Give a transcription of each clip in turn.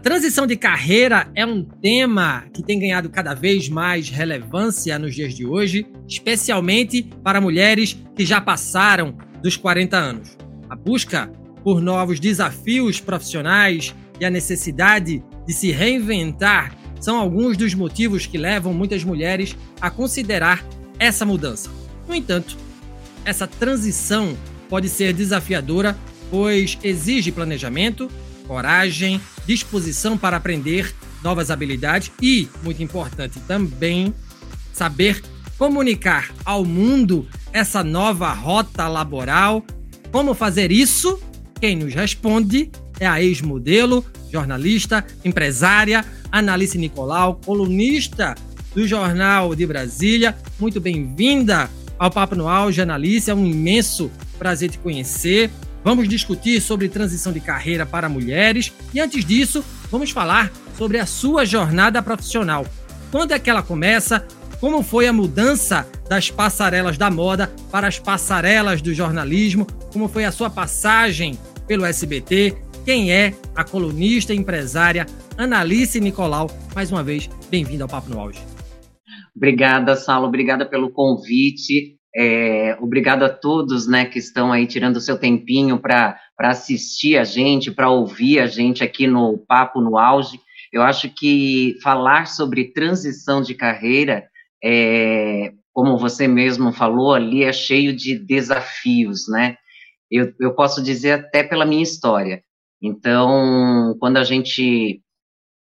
Transição de carreira é um tema que tem ganhado cada vez mais relevância nos dias de hoje, especialmente para mulheres que já passaram dos 40 anos. A busca por novos desafios profissionais e a necessidade de se reinventar são alguns dos motivos que levam muitas mulheres a considerar essa mudança. No entanto, essa transição pode ser desafiadora, pois exige planejamento, coragem, disposição para aprender novas habilidades e, muito importante também, saber comunicar ao mundo essa nova rota laboral. Como fazer isso? Quem nos responde é a ex-modelo, jornalista, empresária, Analice Nicolau, colunista do Jornal de Brasília. Muito bem-vinda ao Papo no Auge, Analice. É um imenso prazer te conhecer. Vamos discutir sobre transição de carreira para mulheres e antes disso, vamos falar sobre a sua jornada profissional. Quando é que ela começa? Como foi a mudança das passarelas da moda para as passarelas do jornalismo? Como foi a sua passagem pelo SBT? Quem é a colunista e empresária Analice Nicolau? Mais uma vez, bem-vinda ao Papo no Auge. Obrigada, Saulo. Obrigada pelo convite. É, obrigado a todos né, que estão aí tirando o seu tempinho para assistir a gente, para ouvir a gente aqui no Papo no Auge. Eu acho que falar sobre transição de carreira, é, como você mesmo falou ali, é cheio de desafios, né? Eu, eu posso dizer até pela minha história. Então, quando a gente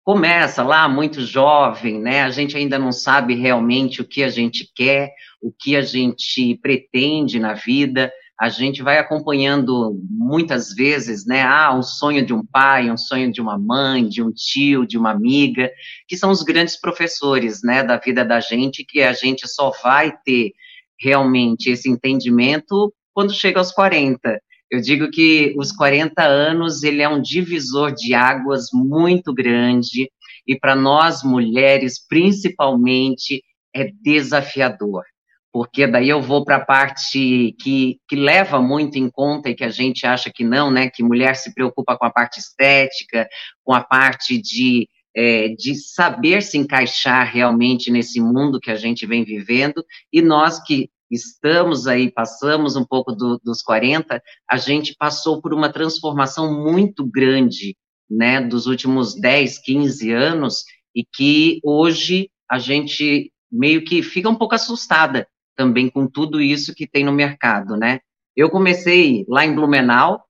começa lá muito jovem, né? A gente ainda não sabe realmente o que a gente quer, o que a gente pretende na vida. A gente vai acompanhando muitas vezes, né? Ah, um sonho de um pai, um sonho de uma mãe, de um tio, de uma amiga, que são os grandes professores, né, da vida da gente, que a gente só vai ter realmente esse entendimento quando chega aos 40. Eu digo que os 40 anos, ele é um divisor de águas muito grande, e para nós mulheres, principalmente, é desafiador. Porque daí eu vou para a parte que, que leva muito em conta e que a gente acha que não, né? Que mulher se preocupa com a parte estética, com a parte de é, de saber se encaixar realmente nesse mundo que a gente vem vivendo, e nós que estamos aí, passamos um pouco do, dos 40, a gente passou por uma transformação muito grande, né, dos últimos 10, 15 anos, e que hoje a gente meio que fica um pouco assustada também com tudo isso que tem no mercado, né. Eu comecei lá em Blumenau,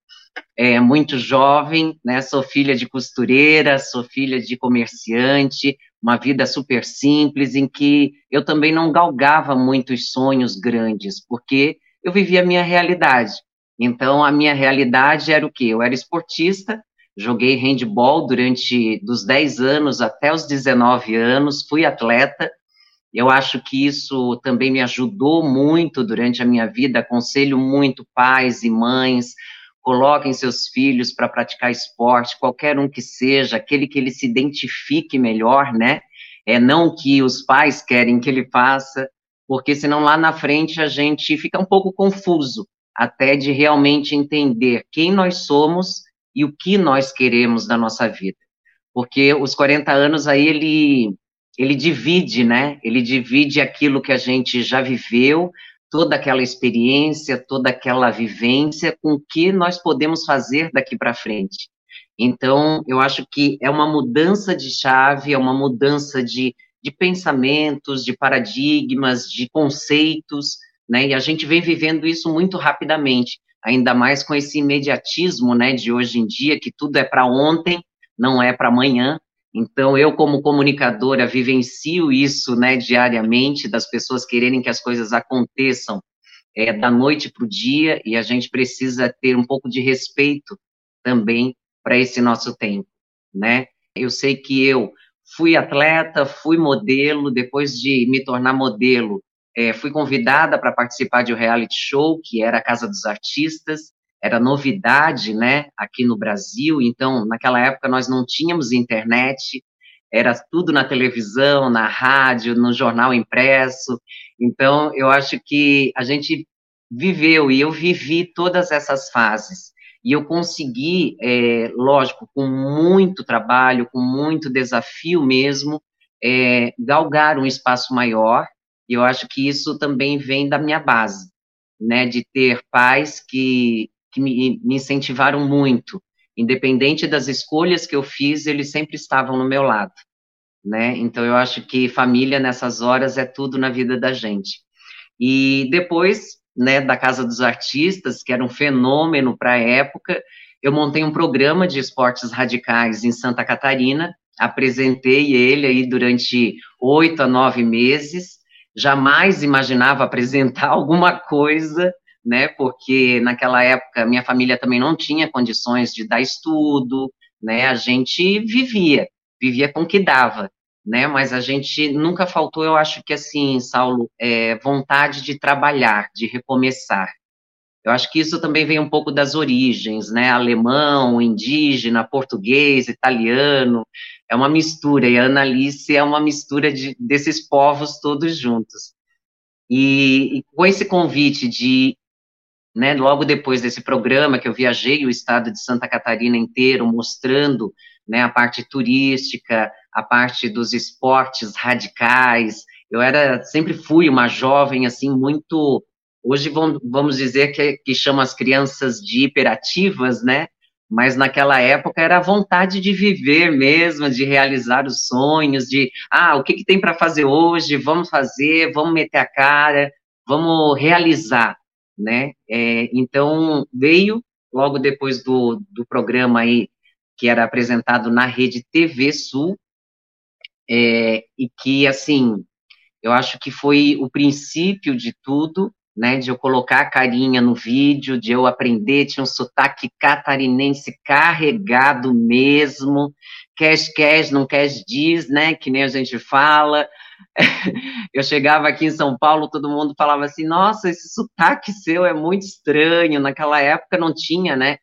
é, muito jovem, né, sou filha de costureira, sou filha de comerciante, uma vida super simples, em que eu também não galgava muitos sonhos grandes, porque eu vivia a minha realidade. Então, a minha realidade era o quê? Eu era esportista, joguei handball durante dos 10 anos até os 19 anos, fui atleta. Eu acho que isso também me ajudou muito durante a minha vida. Aconselho muito pais e mães coloquem seus filhos para praticar esporte, qualquer um que seja, aquele que ele se identifique melhor, né? É não que os pais querem que ele faça, porque senão lá na frente a gente fica um pouco confuso, até de realmente entender quem nós somos e o que nós queremos da nossa vida. Porque os 40 anos aí ele ele divide, né? Ele divide aquilo que a gente já viveu, toda aquela experiência, toda aquela vivência com o que nós podemos fazer daqui para frente. Então, eu acho que é uma mudança de chave, é uma mudança de, de pensamentos, de paradigmas, de conceitos, né? E a gente vem vivendo isso muito rapidamente, ainda mais com esse imediatismo, né, de hoje em dia, que tudo é para ontem, não é para amanhã. Então, eu, como comunicadora, vivencio isso né, diariamente, das pessoas quererem que as coisas aconteçam é, da noite para o dia, e a gente precisa ter um pouco de respeito também para esse nosso tempo, né? Eu sei que eu fui atleta, fui modelo, depois de me tornar modelo, é, fui convidada para participar de um reality show, que era a Casa dos Artistas, era novidade, né, aqui no Brasil, então, naquela época nós não tínhamos internet, era tudo na televisão, na rádio, no jornal impresso, então, eu acho que a gente viveu, e eu vivi todas essas fases, e eu consegui, é, lógico, com muito trabalho, com muito desafio mesmo, é, galgar um espaço maior, e eu acho que isso também vem da minha base, né, de ter pais que, que me, me incentivaram muito, independente das escolhas que eu fiz, eles sempre estavam no meu lado, né, então eu acho que família nessas horas é tudo na vida da gente. E depois, né, da Casa dos Artistas, que era um fenômeno para a época, eu montei um programa de esportes radicais em Santa Catarina, apresentei ele aí durante oito a nove meses, jamais imaginava apresentar alguma coisa, né, porque naquela época minha família também não tinha condições de dar estudo, né, a gente vivia, vivia com o que dava né? Mas a gente nunca faltou, eu acho que assim, Saulo, é, vontade de trabalhar, de recomeçar. Eu acho que isso também vem um pouco das origens, né? Alemão, indígena, português, italiano, é uma mistura, e a Annalise é uma mistura de, desses povos todos juntos. E, e com esse convite de, né, logo depois desse programa que eu viajei o estado de Santa Catarina inteiro, mostrando né, a parte turística, a parte dos esportes radicais. Eu era, sempre fui uma jovem, assim, muito, hoje vamos dizer que, que chama as crianças de hiperativas, né, mas naquela época era a vontade de viver mesmo, de realizar os sonhos, de, ah, o que, que tem para fazer hoje, vamos fazer, vamos meter a cara, vamos realizar, né, é, então veio, logo depois do, do programa aí, que era apresentado na rede TV Sul, é, e que, assim, eu acho que foi o princípio de tudo, né, de eu colocar a carinha no vídeo, de eu aprender, tinha um sotaque catarinense carregado mesmo, quer quer, não quer diz, né, que nem a gente fala. Eu chegava aqui em São Paulo, todo mundo falava assim, nossa, esse sotaque seu é muito estranho, naquela época não tinha, né,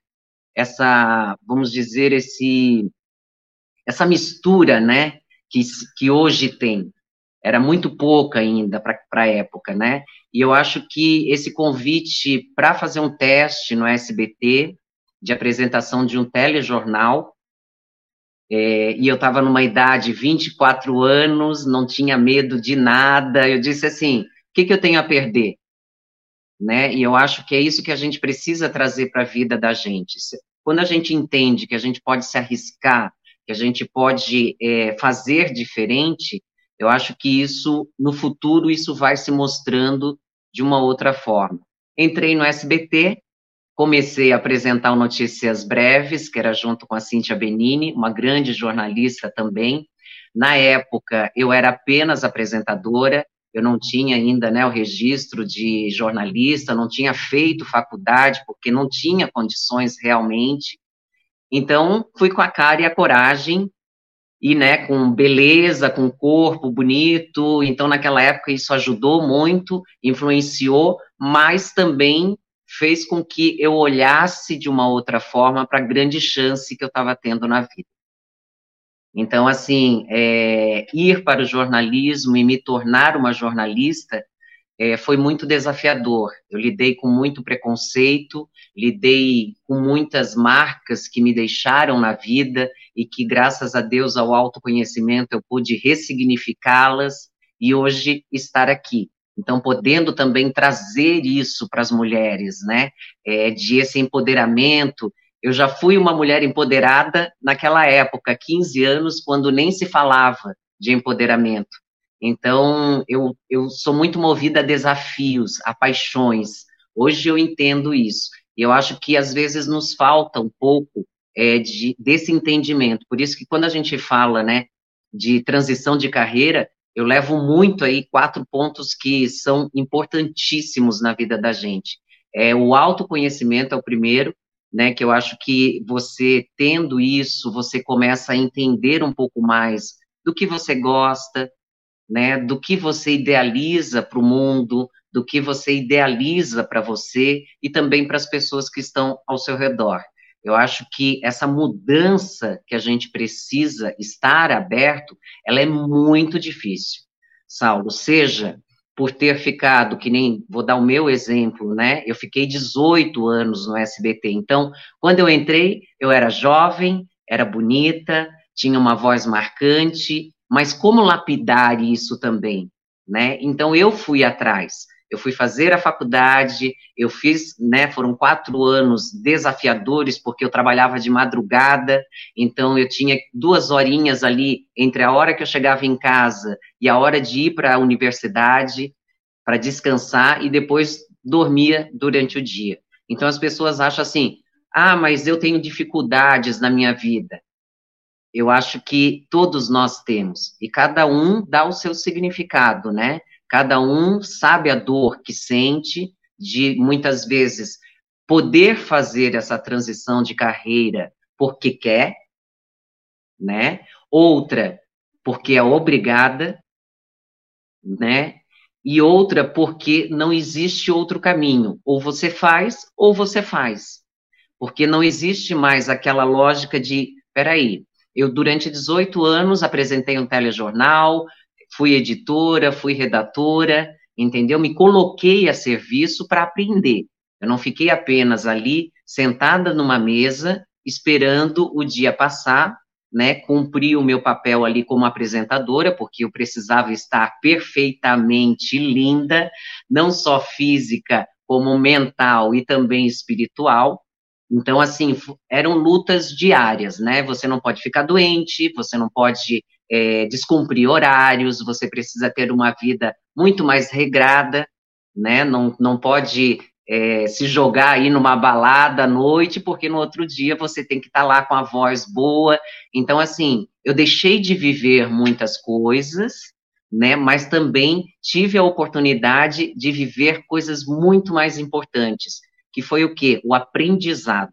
essa, vamos dizer, esse, essa mistura, né, que, que hoje tem. Era muito pouca ainda para a época, né? E eu acho que esse convite para fazer um teste no SBT, de apresentação de um telejornal, é, e eu estava numa idade, 24 anos, não tinha medo de nada, eu disse assim, o que, que eu tenho a perder? né? E eu acho que é isso que a gente precisa trazer para a vida da gente. Quando a gente entende que a gente pode se arriscar, que a gente pode é, fazer diferente, eu acho que isso, no futuro, isso vai se mostrando de uma outra forma. Entrei no SBT, comecei a apresentar o Notícias Breves, que era junto com a Cíntia Benini, uma grande jornalista também. Na época, eu era apenas apresentadora, eu não tinha ainda né, o registro de jornalista, não tinha feito faculdade, porque não tinha condições realmente. Então, fui com a cara e a coragem, e né, com beleza, com corpo bonito. Então, naquela época, isso ajudou muito, influenciou, mas também fez com que eu olhasse de uma outra forma para a grande chance que eu estava tendo na vida. Então, assim, é, ir para o jornalismo e me tornar uma jornalista é, foi muito desafiador. Eu lidei com muito preconceito, lidei com muitas marcas que me deixaram na vida e que, graças a Deus, ao autoconhecimento, eu pude ressignificá-las e hoje estar aqui. Então, podendo também trazer isso para as mulheres, né, é, de esse empoderamento eu já fui uma mulher empoderada naquela época, 15 anos, quando nem se falava de empoderamento. Então, eu, eu sou muito movida a desafios, a paixões. Hoje eu entendo isso. E eu acho que às vezes nos falta um pouco é, de, desse entendimento. Por isso que quando a gente fala, né, de transição de carreira, eu levo muito aí quatro pontos que são importantíssimos na vida da gente. É, o autoconhecimento é o primeiro, né, que eu acho que você tendo isso, você começa a entender um pouco mais do que você gosta, né, do que você idealiza para o mundo, do que você idealiza para você e também para as pessoas que estão ao seu redor. Eu acho que essa mudança que a gente precisa estar aberto, ela é muito difícil. Saulo, seja por ter ficado, que nem, vou dar o meu exemplo, né? Eu fiquei 18 anos no SBT. Então, quando eu entrei, eu era jovem, era bonita, tinha uma voz marcante, mas como lapidar isso também, né? Então, eu fui atrás. Eu fui fazer a faculdade, eu fiz, né, foram quatro anos desafiadores, porque eu trabalhava de madrugada, então eu tinha duas horinhas ali entre a hora que eu chegava em casa e a hora de ir para a universidade, para descansar, e depois dormia durante o dia. Então as pessoas acham assim, ah, mas eu tenho dificuldades na minha vida. Eu acho que todos nós temos, e cada um dá o seu significado, né? Cada um sabe a dor que sente de muitas vezes poder fazer essa transição de carreira porque quer, né? Outra porque é obrigada, né? E outra porque não existe outro caminho, ou você faz ou você faz. Porque não existe mais aquela lógica de, peraí, eu durante 18 anos apresentei um telejornal, fui editora, fui redatora, entendeu? Me coloquei a serviço para aprender. Eu não fiquei apenas ali sentada numa mesa esperando o dia passar, né? Cumpri o meu papel ali como apresentadora, porque eu precisava estar perfeitamente linda, não só física, como mental e também espiritual. Então, assim, eram lutas diárias, né? Você não pode ficar doente, você não pode é, descumprir horários, você precisa ter uma vida muito mais regrada, né? Não, não pode é, se jogar aí numa balada à noite, porque no outro dia você tem que estar tá lá com a voz boa. Então, assim, eu deixei de viver muitas coisas, né? Mas também tive a oportunidade de viver coisas muito mais importantes, que foi o quê? O aprendizado.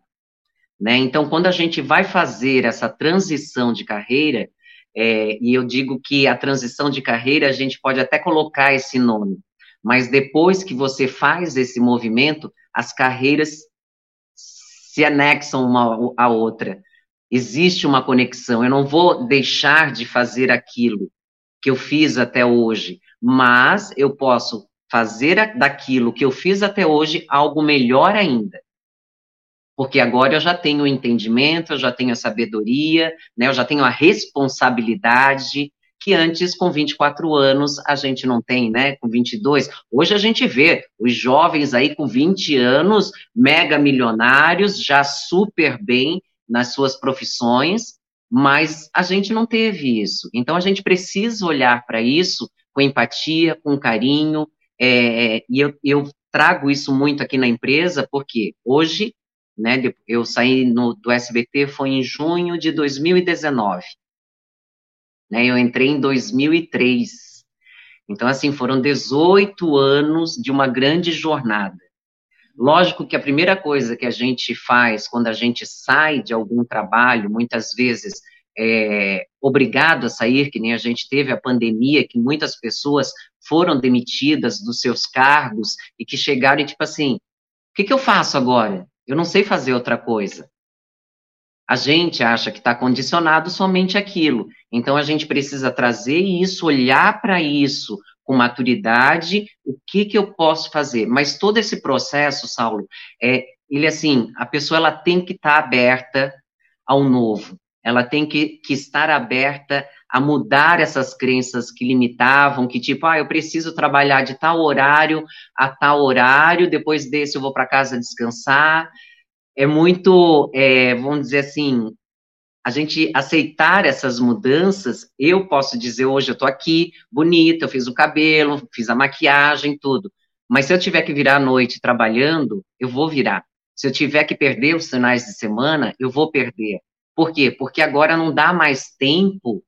Né? Então, quando a gente vai fazer essa transição de carreira, é, e eu digo que a transição de carreira, a gente pode até colocar esse nome, mas depois que você faz esse movimento, as carreiras se anexam uma à outra. Existe uma conexão. Eu não vou deixar de fazer aquilo que eu fiz até hoje, mas eu posso fazer daquilo que eu fiz até hoje algo melhor ainda porque agora eu já tenho o entendimento, eu já tenho a sabedoria, né, eu já tenho a responsabilidade, que antes, com 24 anos, a gente não tem, né, com 22. Hoje a gente vê os jovens aí com 20 anos, mega milionários, já super bem nas suas profissões, mas a gente não teve isso. Então a gente precisa olhar para isso com empatia, com carinho, é, e eu, eu trago isso muito aqui na empresa, porque hoje né? Eu saí no, do SBT foi em junho de 2019. Né? Eu entrei em 2003. Então, assim, foram 18 anos de uma grande jornada. Lógico que a primeira coisa que a gente faz quando a gente sai de algum trabalho, muitas vezes é obrigado a sair, que nem a gente teve a pandemia, que muitas pessoas foram demitidas dos seus cargos e que chegaram e tipo assim, o que, que eu faço agora? Eu não sei fazer outra coisa. A gente acha que está condicionado somente aquilo. Então a gente precisa trazer isso, olhar para isso com maturidade, o que que eu posso fazer? Mas todo esse processo, Saulo, é ele assim, a pessoa ela tem que estar tá aberta ao novo. Ela tem que, que estar aberta a mudar essas crenças que limitavam, que tipo, ah, eu preciso trabalhar de tal horário a tal horário, depois desse eu vou para casa descansar. É muito, é, vamos dizer assim, a gente aceitar essas mudanças, eu posso dizer hoje eu tô aqui, bonita, eu fiz o cabelo, fiz a maquiagem, tudo. Mas se eu tiver que virar à noite trabalhando, eu vou virar. Se eu tiver que perder os finais de semana, eu vou perder. Por quê? Porque agora não dá mais tempo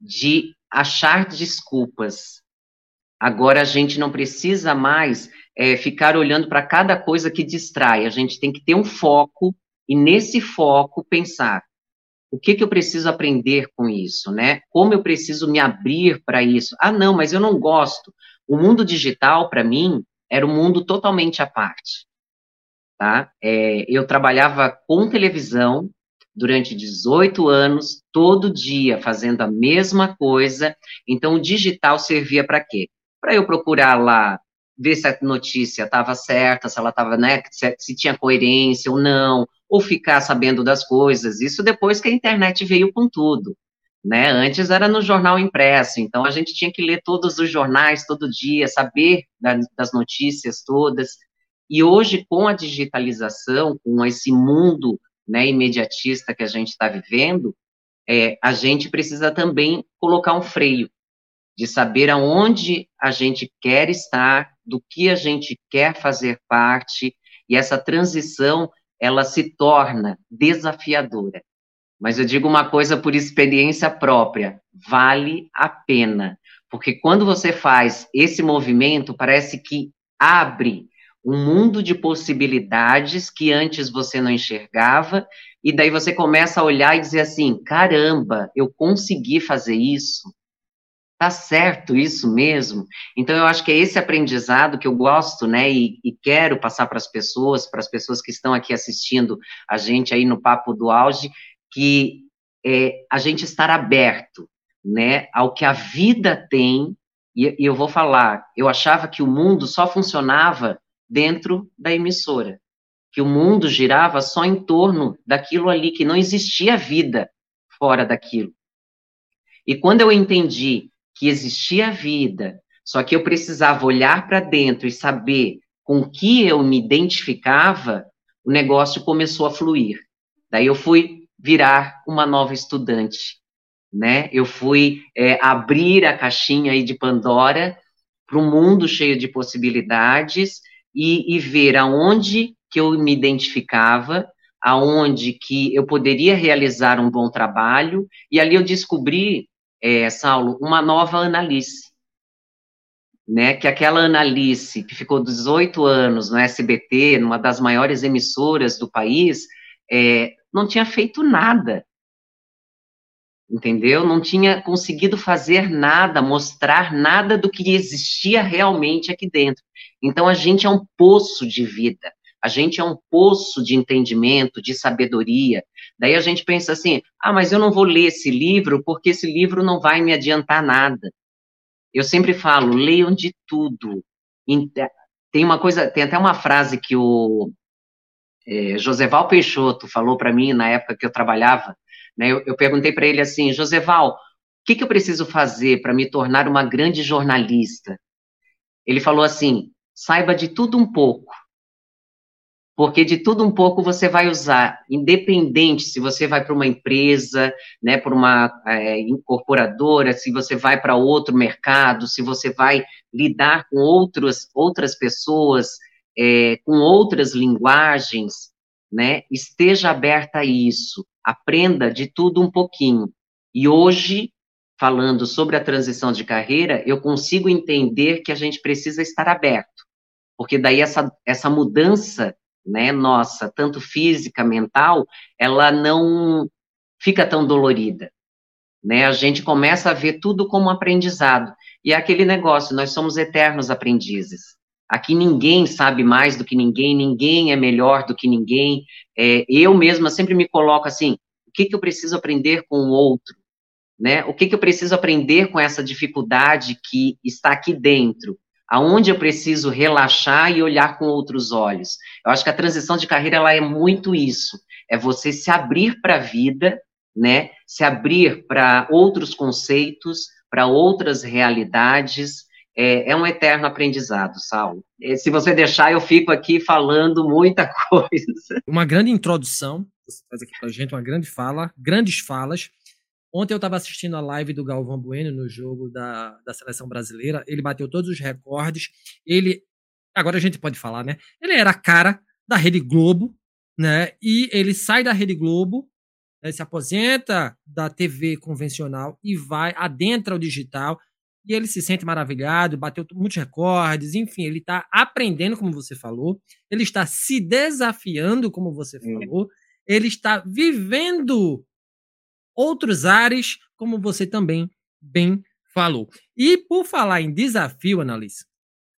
de achar desculpas. Agora a gente não precisa mais é, ficar olhando para cada coisa que distrai. A gente tem que ter um foco e nesse foco pensar o que, que eu preciso aprender com isso, né? Como eu preciso me abrir para isso? Ah, não, mas eu não gosto. O mundo digital, para mim, era um mundo totalmente à parte. Tá? É, eu trabalhava com televisão durante 18 anos, todo dia, fazendo a mesma coisa. Então, o digital servia para quê? Para eu procurar lá, ver se a notícia estava certa, se ela estava, né, se, se tinha coerência ou não, ou ficar sabendo das coisas. Isso depois que a internet veio com tudo. Né? Antes era no jornal impresso, então a gente tinha que ler todos os jornais todo dia, saber das notícias todas. E hoje, com a digitalização, com esse mundo né, imediatista que a gente está vivendo, é, a gente precisa também colocar um freio, de saber aonde a gente quer estar, do que a gente quer fazer parte, e essa transição, ela se torna desafiadora. Mas eu digo uma coisa por experiência própria: vale a pena. Porque quando você faz esse movimento, parece que abre um mundo de possibilidades que antes você não enxergava, e daí você começa a olhar e dizer assim: caramba, eu consegui fazer isso. Tá certo isso mesmo? Então eu acho que é esse aprendizado que eu gosto, né, e, e quero passar para as pessoas, para as pessoas que estão aqui assistindo a gente aí no Papo do Auge, que é, a gente estar aberto, né, ao que a vida tem. E, e eu vou falar, eu achava que o mundo só funcionava dentro da emissora, que o mundo girava só em torno daquilo ali, que não existia vida fora daquilo. E quando eu entendi que existia vida, só que eu precisava olhar para dentro e saber com que eu me identificava, o negócio começou a fluir. Daí eu fui virar uma nova estudante, né? Eu fui é, abrir a caixinha aí de Pandora para um mundo cheio de possibilidades e, e ver aonde que eu me identificava, aonde que eu poderia realizar um bom trabalho, e ali eu descobri, é, Saulo, uma nova Analice, né, que aquela Analice, que ficou 18 anos no SBT, numa das maiores emissoras do país, é, não tinha feito nada. Entendeu? Não tinha conseguido fazer nada, mostrar nada do que existia realmente aqui dentro. Então a gente é um poço de vida, a gente é um poço de entendimento, de sabedoria. Daí a gente pensa assim: ah, mas eu não vou ler esse livro porque esse livro não vai me adiantar nada. Eu sempre falo: leiam de tudo. Tem uma coisa, tem até uma frase que o é, Joseval Peixoto falou para mim na época que eu trabalhava, né, eu, eu perguntei para ele assim, Joseval, o que, que eu preciso fazer para me tornar uma grande jornalista? Ele falou assim, saiba de tudo um pouco, porque de tudo um pouco você vai usar, independente se você vai para uma empresa, né, para uma é, incorporadora, se você vai para outro mercado, se você vai lidar com outros, outras pessoas, é, com outras linguagens, né? Esteja aberta a isso, aprenda de tudo um pouquinho. E hoje, falando sobre a transição de carreira, eu consigo entender que a gente precisa estar aberto, porque daí essa, essa mudança, né, nossa, tanto física, mental, ela não fica tão dolorida. Né, a gente começa a ver tudo como aprendizado. E é aquele negócio, nós somos eternos aprendizes. Aqui ninguém sabe mais do que ninguém, ninguém é melhor do que ninguém. É, eu mesma sempre me coloco assim: o que, que eu preciso aprender com o outro? Né? O que, que eu preciso aprender com essa dificuldade que está aqui dentro? Aonde eu preciso relaxar e olhar com outros olhos? Eu acho que a transição de carreira ela é muito isso: é você se abrir para a vida, né? Se abrir para outros conceitos, para outras realidades é, é um eterno aprendizado, Saulo. Se você deixar, eu fico aqui falando muita coisa. Uma grande introdução, você faz aqui pra gente, uma grande fala, grandes falas. Ontem eu estava assistindo a live do Galvão Bueno no jogo da, da seleção brasileira. Ele bateu todos os recordes. Ele, agora a gente pode falar, né? Ele era a cara da Rede Globo, né? E ele sai da Rede Globo, né, se aposenta da TV convencional e vai adentra o digital. E ele se sente maravilhado, bateu muitos recordes, enfim, ele está aprendendo, como você falou, ele está se desafiando, como você falou, ele está vivendo outros ares, como você também bem falou. E por falar em desafio, Annalise,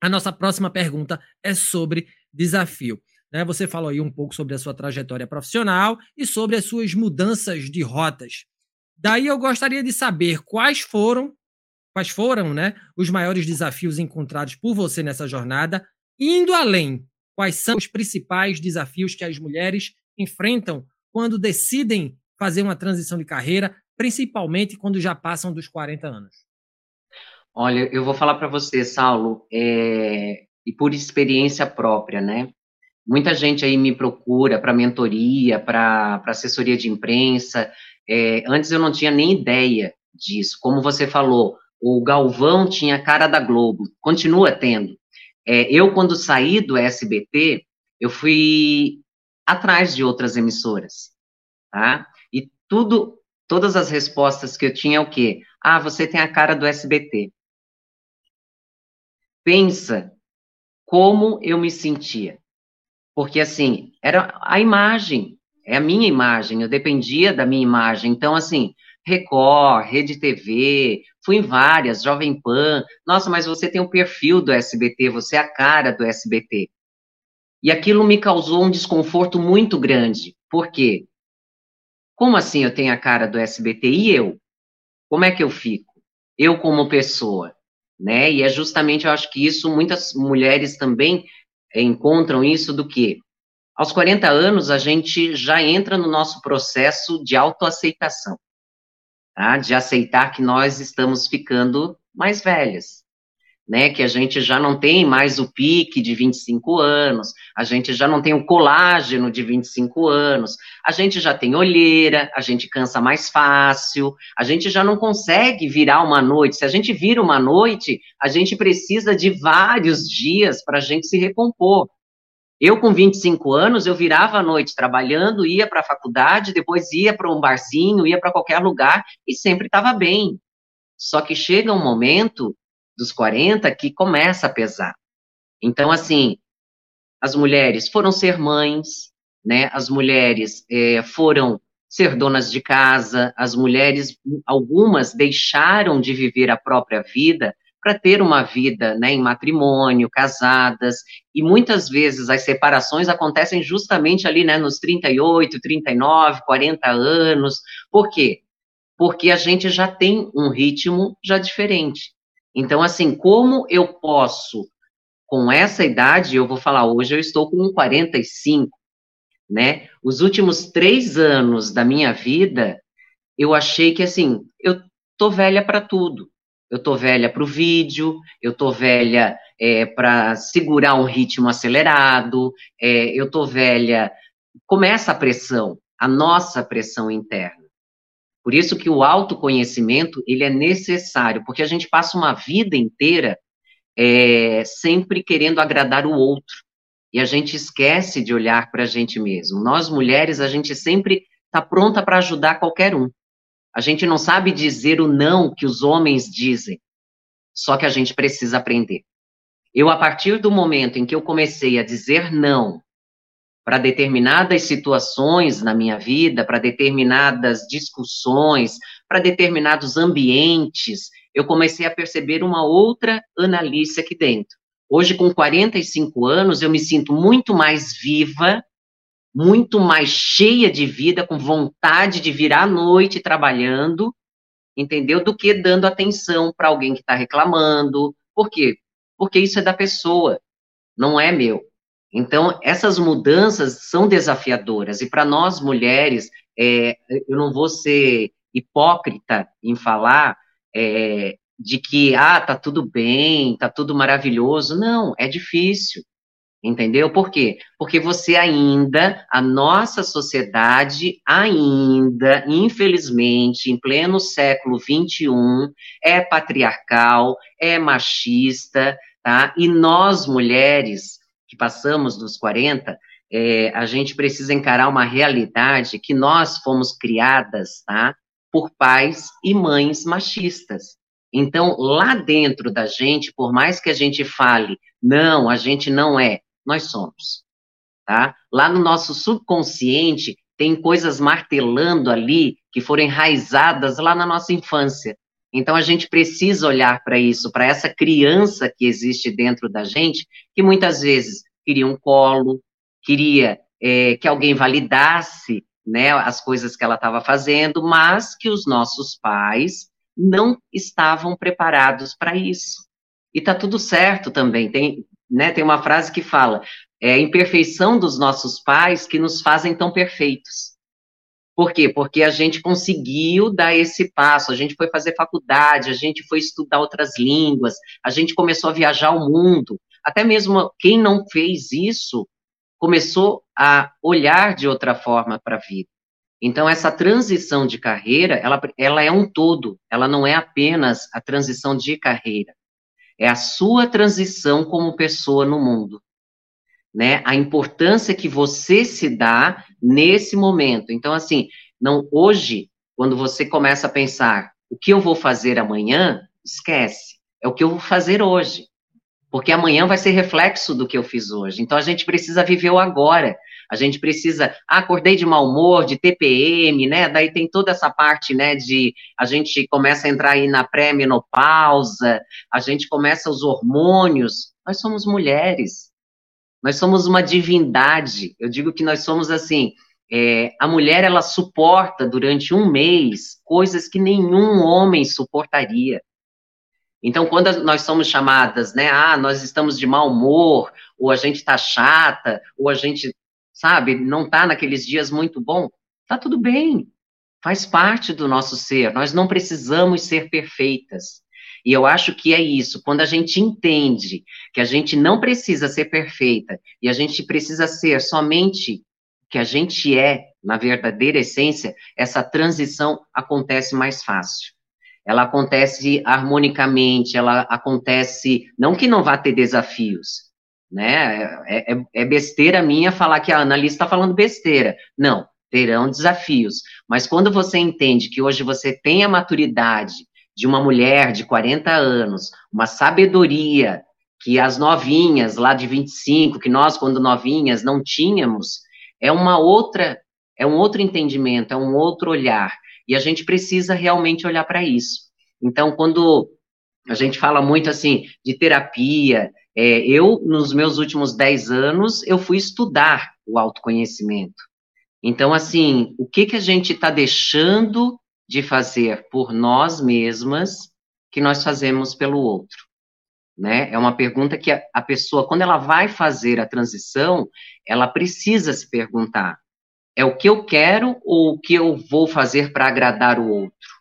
a nossa próxima pergunta é sobre desafio. Né? Você falou aí um pouco sobre a sua trajetória profissional e sobre as suas mudanças de rotas. Daí eu gostaria de saber quais foram, quais foram, né, os maiores desafios encontrados por você nessa jornada, indo além. Quais são os principais desafios que as mulheres enfrentam quando decidem fazer uma transição de carreira, principalmente quando já passam dos 40 anos? Olha, eu vou falar para você, Saulo, é, e por experiência própria, né? Muita gente aí me procura para mentoria, para assessoria de imprensa. É, antes eu não tinha nem ideia disso. Como você falou, o Galvão tinha cara da Globo, continua tendo. É, eu, quando saí do SBT, eu fui atrás de outras emissoras, tá? E tudo, todas as respostas que eu tinha é o quê? Ah, você tem a cara do SBT. Pensa como eu me sentia. Porque, assim, era a imagem, é a minha imagem, eu dependia da minha imagem. Então, assim, Record, Rede TV, fui em várias, Jovem Pan. Nossa, mas você tem o perfil do SBT, você é a cara do SBT. E aquilo me causou um desconforto muito grande. Por quê? Como assim eu tenho a cara do SBT e eu? Como é que eu fico? Eu como pessoa, né? E é justamente, eu acho que isso muitas mulheres também encontram isso do que aos 40 anos a gente já entra no nosso processo de autoaceitação, tá? De aceitar que nós estamos ficando mais velhas, né? Que a gente já não tem mais o pique de 25 anos, a gente já não tem o colágeno de 25 anos, a gente já tem olheira, a gente cansa mais fácil, a gente já não consegue virar uma noite. Se a gente vira uma noite, a gente precisa de vários dias para a gente se recompor. Eu, com 25 anos, eu virava à noite trabalhando, ia para a faculdade, depois ia para um barzinho, ia para qualquer lugar e sempre estava bem. Só que chega um momento dos 40 que começa a pesar. Então, assim, as mulheres foram ser mães, né? As mulheres é, foram ser donas de casa, as mulheres, algumas deixaram de viver a própria vida para ter uma vida né, em matrimônio, casadas, e muitas vezes as separações acontecem justamente ali né, nos 38, 39, 40 anos. Por quê? Porque a gente já tem um ritmo já diferente. Então, assim, como eu posso, com essa idade, eu vou falar hoje, eu estou com 45, né? Os últimos três anos da minha vida, eu achei que, assim, eu tô velha para tudo. Eu tô velha para o vídeo, eu tô velha é, para segurar um ritmo acelerado, é, eu tô velha. Começa a pressão, a nossa pressão interna. Por isso que o autoconhecimento ele é necessário, porque a gente passa uma vida inteira é, sempre querendo agradar o outro e a gente esquece de olhar para a gente mesmo. Nós mulheres a gente sempre está pronta para ajudar qualquer um. A gente não sabe dizer o não que os homens dizem, só que a gente precisa aprender. Eu, a partir do momento em que eu comecei a dizer não para determinadas situações na minha vida, para determinadas discussões, para determinados ambientes, eu comecei a perceber uma outra Analice aqui dentro. Hoje, com 45 anos, eu me sinto muito mais viva, muito mais cheia de vida, com vontade de virar à noite trabalhando, entendeu? Do que dando atenção para alguém que está reclamando. Por quê? Porque isso é da pessoa, não é meu. Então, essas mudanças são desafiadoras, e para nós mulheres, é, eu não vou ser hipócrita em falar é, de que, ah, tá tudo bem, tá tudo maravilhoso. Não, é difícil. Entendeu? Por quê? Porque você ainda, a nossa sociedade ainda, infelizmente, em pleno século XXI, é patriarcal, é machista, tá? E nós, mulheres, que passamos dos 40, é, a gente precisa encarar uma realidade que nós fomos criadas, tá? Por pais e mães machistas. Então, lá dentro da gente, por mais que a gente fale, não, a gente não é, nós somos, tá? Lá no nosso subconsciente, tem coisas martelando ali que foram enraizadas lá na nossa infância. Então a gente precisa olhar para isso, para essa criança que existe dentro da gente, que muitas vezes queria um colo, queria é, que alguém validasse né, as coisas que ela estava fazendo, mas que os nossos pais não estavam preparados para isso. E tá tudo certo também. Tem, né, tem uma frase que fala: é a imperfeição dos nossos pais que nos fazem tão perfeitos. Por quê? Porque a gente conseguiu dar esse passo, a gente foi fazer faculdade, a gente foi estudar outras línguas, a gente começou a viajar o mundo. Até mesmo quem não fez isso começou a olhar de outra forma para a vida. Então, essa transição de carreira, ela, ela é um todo, ela não é apenas a transição de carreira, é a sua transição como pessoa no mundo né? A importância que você se dá nesse momento. Então, assim, não hoje, quando você começa a pensar o que eu vou fazer amanhã, esquece. É o que eu vou fazer hoje. Porque amanhã vai ser reflexo do que eu fiz hoje. Então a gente precisa viver o agora. A gente precisa, ah, acordei de mau humor, de TPM, né? Daí tem toda essa parte, né, de a gente começa a entrar aí na pré-menopausa, a gente começa os hormônios. Nós somos mulheres. Nós somos uma divindade. Eu digo que nós somos assim. É, a mulher ela suporta durante um mês coisas que nenhum homem suportaria. Então, quando nós somos chamadas, né, ah, nós estamos de mau humor, ou a gente está chata, ou a gente, sabe, não está naqueles dias muito bom, tá tudo bem, faz parte do nosso ser. Nós não precisamos ser perfeitas. E eu acho que é isso, quando a gente entende que a gente não precisa ser perfeita e a gente precisa ser somente o que a gente é, na verdadeira essência, essa transição acontece mais fácil. Ela acontece harmonicamente, ela acontece, não que não vá ter desafios, né? É, é, é besteira minha falar que a analista está falando besteira. Não, terão desafios. Mas quando você entende que hoje você tem a maturidade de uma mulher de 40 anos, uma sabedoria que as novinhas lá de 25, que nós quando novinhas não tínhamos, é uma outra, é um outro entendimento, é um outro olhar. E a gente precisa realmente olhar para isso. Então, quando a gente fala muito assim de terapia, é, eu, nos meus últimos 10 anos, eu fui estudar o autoconhecimento. Então, assim, o que, que a gente está deixando de fazer por nós mesmas que nós fazemos pelo outro? Né? É uma pergunta que a, a pessoa, quando ela vai fazer a transição, ela precisa se perguntar: é o que eu quero ou o que eu vou fazer para agradar o outro?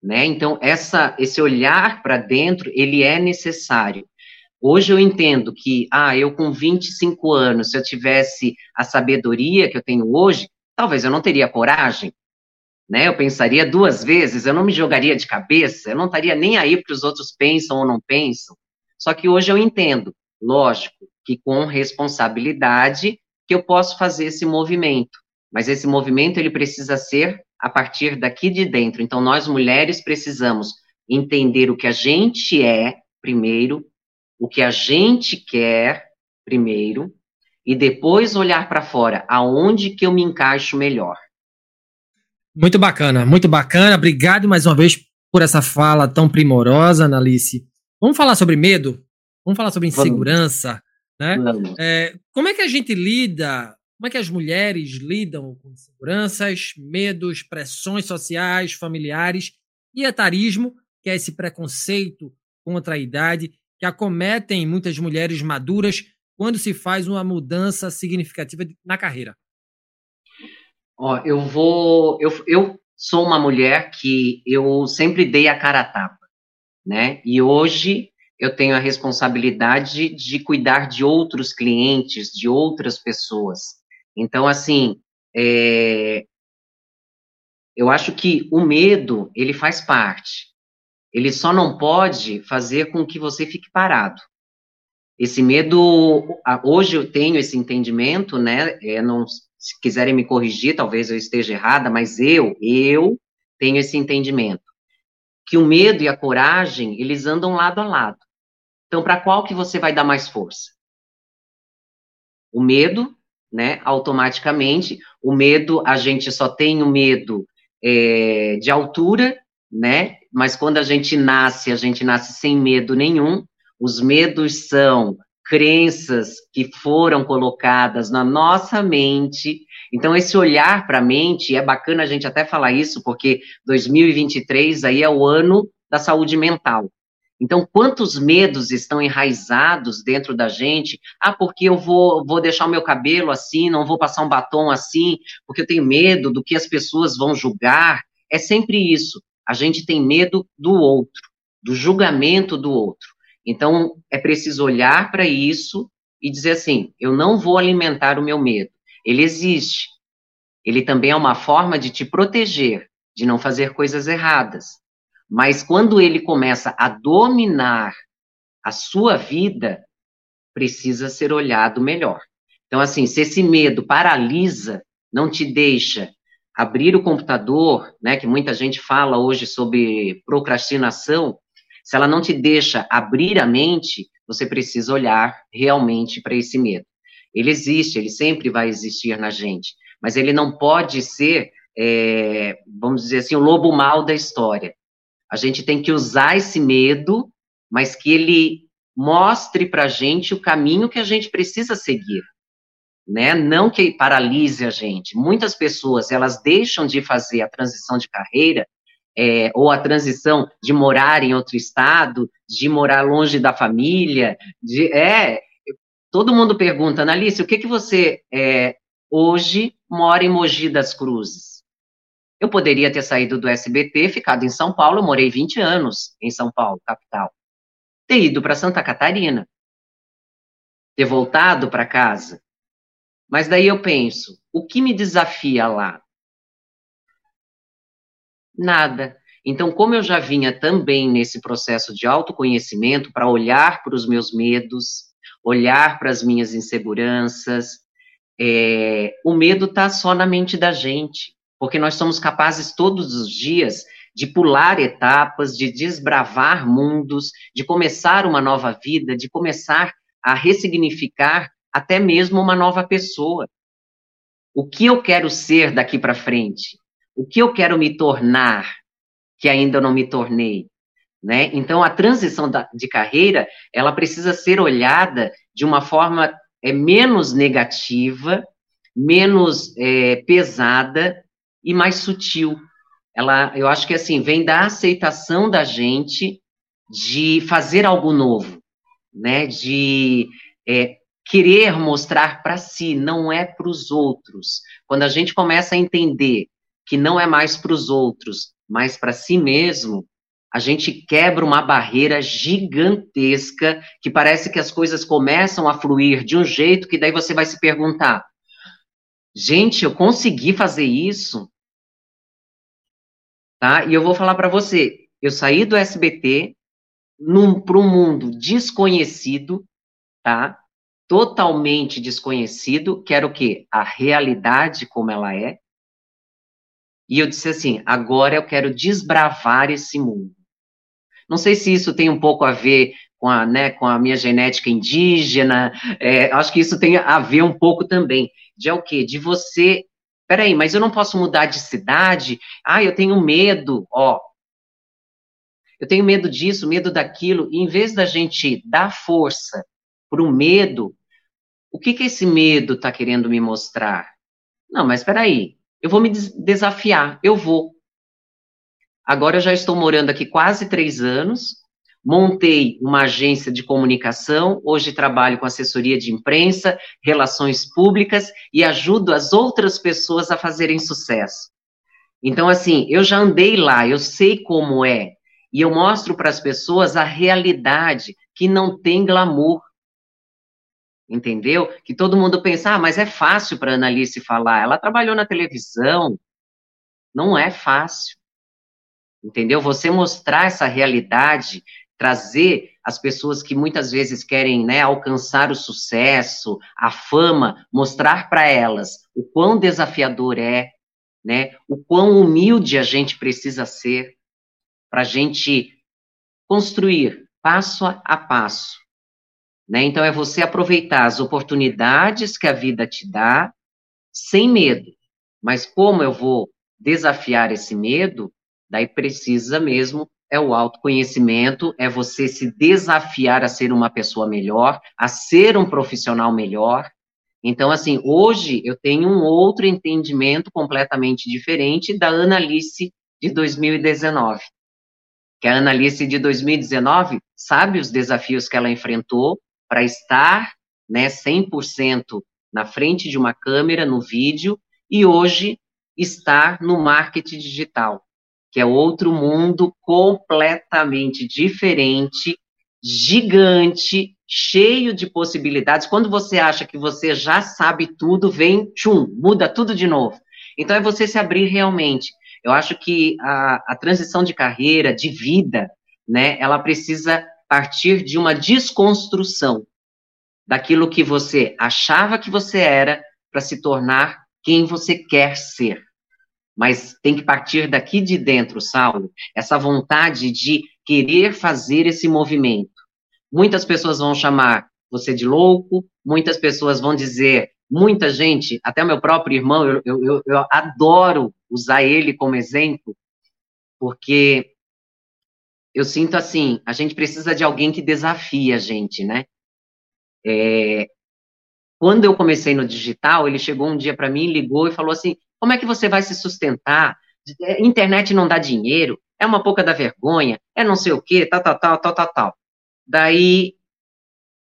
Né? Então, essa, esse olhar para dentro, ele é necessário. Hoje eu entendo que, ah, eu com 25 anos, se eu tivesse a sabedoria que eu tenho hoje, talvez eu não teria coragem, né? Eu pensaria duas vezes, eu não me jogaria de cabeça, eu não estaria nem aí para os outros pensam ou não pensam. Só que hoje eu entendo, lógico, que com responsabilidade que eu posso fazer esse movimento, mas esse movimento ele precisa ser a partir daqui de dentro. Então nós mulheres precisamos entender o que a gente é primeiro, o que a gente quer primeiro e depois olhar para fora, aonde que eu me encaixo melhor. Muito bacana, muito bacana. Obrigado mais uma vez por essa fala tão primorosa, Analice. Vamos falar sobre medo? Vamos falar sobre insegurança, Vamos. Né? É, como é que a gente lida, como é que as mulheres lidam com inseguranças, medos, pressões sociais, familiares e etarismo, que é esse preconceito contra a idade que acometem muitas mulheres maduras quando se faz uma mudança significativa na carreira? Ó, eu vou. Eu, eu sou uma mulher que eu sempre dei a cara a tapa, né? E hoje eu tenho a responsabilidade de cuidar de outros clientes, de outras pessoas. Então, assim, é, eu acho que o medo, ele faz parte. Ele só não pode fazer com que você fique parado. Esse medo, hoje eu tenho esse entendimento, né? É, não, se quiserem me corrigir, talvez eu esteja errada, mas eu, eu tenho esse entendimento que o medo e a coragem eles andam lado a lado. Então, para qual que você vai dar mais força? O medo, né? Automaticamente, o medo a gente só tem o medo é, de altura, né? Mas quando a gente nasce, a gente nasce sem medo nenhum. Os medos são crenças que foram colocadas na nossa mente. Então, esse olhar para a mente, é bacana a gente até falar isso, porque 2023 aí é o ano da saúde mental. Então, quantos medos estão enraizados dentro da gente? Ah, porque eu vou, vou deixar o meu cabelo assim, não vou passar um batom assim, porque eu tenho medo do que as pessoas vão julgar. É sempre isso. A gente tem medo do outro, do julgamento do outro. Então, é preciso olhar para isso e dizer assim: eu não vou alimentar o meu medo. Ele existe. Ele também é uma forma de te proteger, de não fazer coisas erradas. Mas quando ele começa a dominar a sua vida, precisa ser olhado melhor. Então, assim, se esse medo paralisa, não te deixa abrir o computador, né, que muita gente fala hoje sobre procrastinação, se ela não te deixa abrir a mente, você precisa olhar realmente para esse medo. Ele existe, ele sempre vai existir na gente, mas ele não pode ser, é, vamos dizer assim, o lobo mal da história. A gente tem que usar esse medo, mas que ele mostre para a gente o caminho que a gente precisa seguir, né? Não que paralise a gente. Muitas pessoas elas deixam de fazer a transição de carreira é, ou a transição de morar em outro estado, de morar longe da família, de é. Todo mundo pergunta, Analice, o que que você é, hoje mora em Mogi das Cruzes? Eu poderia ter saído do SBT, ficado em São Paulo, eu morei 20 anos em São Paulo, capital. Ter ido para Santa Catarina. Ter voltado para casa. Mas daí eu penso, o que me desafia lá? Nada. Então, como eu já vinha também nesse processo de autoconhecimento para olhar para os meus medos, olhar para as minhas inseguranças, é, o medo está só na mente da gente porque nós somos capazes todos os dias de pular etapas, de desbravar mundos, de começar uma nova vida, de começar a ressignificar até mesmo uma nova pessoa. O que eu quero ser daqui para frente? O que eu quero me tornar que ainda não me tornei? Né? Então, a transição da, de carreira, ela precisa ser olhada de uma forma é, menos negativa, menos é, pesada, e mais sutil. Ela, eu acho que assim, vem da aceitação da gente de fazer algo novo, né? De é, querer mostrar para si, não é para os outros. Quando a gente começa a entender que não é mais para os outros, mas para si mesmo, a gente quebra uma barreira gigantesca que parece que as coisas começam a fluir de um jeito que daí você vai se perguntar: gente, eu consegui fazer isso? tá? E eu vou falar para você, eu saí do SBT para um mundo desconhecido, tá? Totalmente desconhecido, que era o quê? A realidade como ela é. E eu disse assim, agora eu quero desbravar esse mundo. Não sei se isso tem um pouco a ver com a, né, com a minha genética indígena, é, acho que isso tem a ver um pouco também, de é o quê? De você Peraí, mas eu não posso mudar de cidade? Ah, eu tenho medo, ó. Eu tenho medo disso, medo daquilo. E em vez da gente dar força para o medo, o que, que esse medo está querendo me mostrar? Não, mas peraí, eu vou me desafiar, eu vou. Agora eu já estou morando aqui quase três anos, Montei uma agência de comunicação, hoje trabalho com assessoria de imprensa, relações públicas e ajudo as outras pessoas a fazerem sucesso. Então, assim, eu já andei lá, eu sei como é, e eu mostro para as pessoas a realidade que não tem glamour. Entendeu? Que todo mundo pensa, ah, mas é fácil para Analice falar. Ela trabalhou na televisão. Não é fácil. Entendeu? Você mostrar essa realidade trazer as pessoas que muitas vezes querem né, alcançar o sucesso, a fama, mostrar para elas o quão desafiador é, né, o quão humilde a gente precisa ser para a gente construir passo a passo. Né? Então, é você aproveitar as oportunidades que a vida te dá sem medo. Mas como eu vou desafiar esse medo? Daí precisa mesmo é o autoconhecimento, é você se desafiar a ser uma pessoa melhor, a ser um profissional melhor. Então, assim, hoje eu tenho um outro entendimento completamente diferente da Analice de 2019. Que a Analice de 2019 sabe os desafios que ela enfrentou para estar né, 100% na frente de uma câmera, no vídeo, e hoje estar no marketing digital que é outro mundo completamente diferente, gigante, cheio de possibilidades. Quando você acha que você já sabe tudo, vem, tchum, muda tudo de novo. Então é você se abrir realmente. Eu acho que a, a transição de carreira, de vida, né, ela precisa partir de uma desconstrução daquilo que você achava que você era para se tornar quem você quer ser mas tem que partir daqui de dentro, Saulo, essa vontade de querer fazer esse movimento. Muitas pessoas vão chamar você de louco, muitas pessoas vão dizer, muita gente, até meu próprio irmão, eu, eu, eu adoro usar ele como exemplo, porque eu sinto assim, a gente precisa de alguém que desafie a gente, né? É, quando eu comecei no digital, ele chegou um dia para mim, ligou e falou assim: como é que você vai se sustentar? É, internet não dá dinheiro, é uma pouca da vergonha, é não sei o quê, tal, tal, tal, tal, tal, tal. Daí,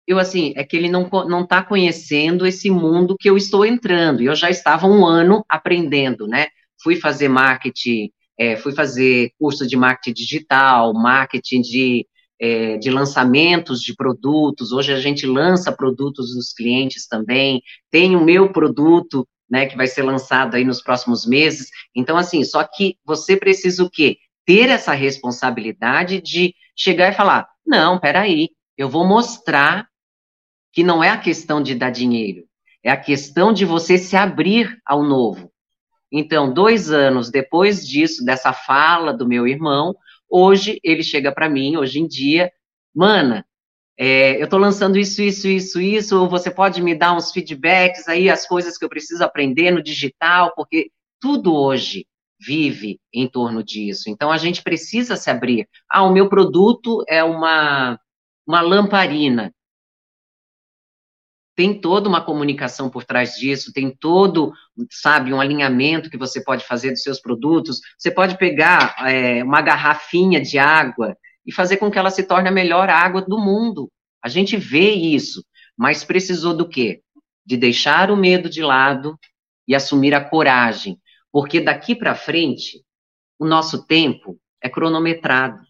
eu assim, é que ele não, não tá conhecendo esse mundo que eu estou entrando, e eu já estava um ano aprendendo, né? Fui fazer marketing, é, fui fazer curso de marketing digital, marketing de, é, de lançamentos de produtos, hoje a gente lança produtos dos clientes também, tem o meu produto né, que vai ser lançado aí nos próximos meses. Então, assim, só que você precisa o quê? Ter essa responsabilidade de chegar e falar: não, peraí, eu vou mostrar que não é a questão de dar dinheiro, é a questão de você se abrir ao novo. Então, dois anos depois disso, dessa fala do meu irmão, hoje ele chega para mim, hoje em dia, mana, é, eu estou lançando isso, isso, isso, isso, você pode me dar uns feedbacks aí, as coisas que eu preciso aprender no digital, porque tudo hoje vive em torno disso. Então, a gente precisa se abrir. Ah, o meu produto é uma, uma lamparina. Tem toda uma comunicação por trás disso, tem todo, sabe, um alinhamento que você pode fazer dos seus produtos. Você pode pegar é, uma garrafinha de água e fazer com que ela se torne a melhor água do mundo. A gente vê isso, mas precisou do quê? De deixar o medo de lado e assumir a coragem, porque daqui para frente o nosso tempo é cronometrado.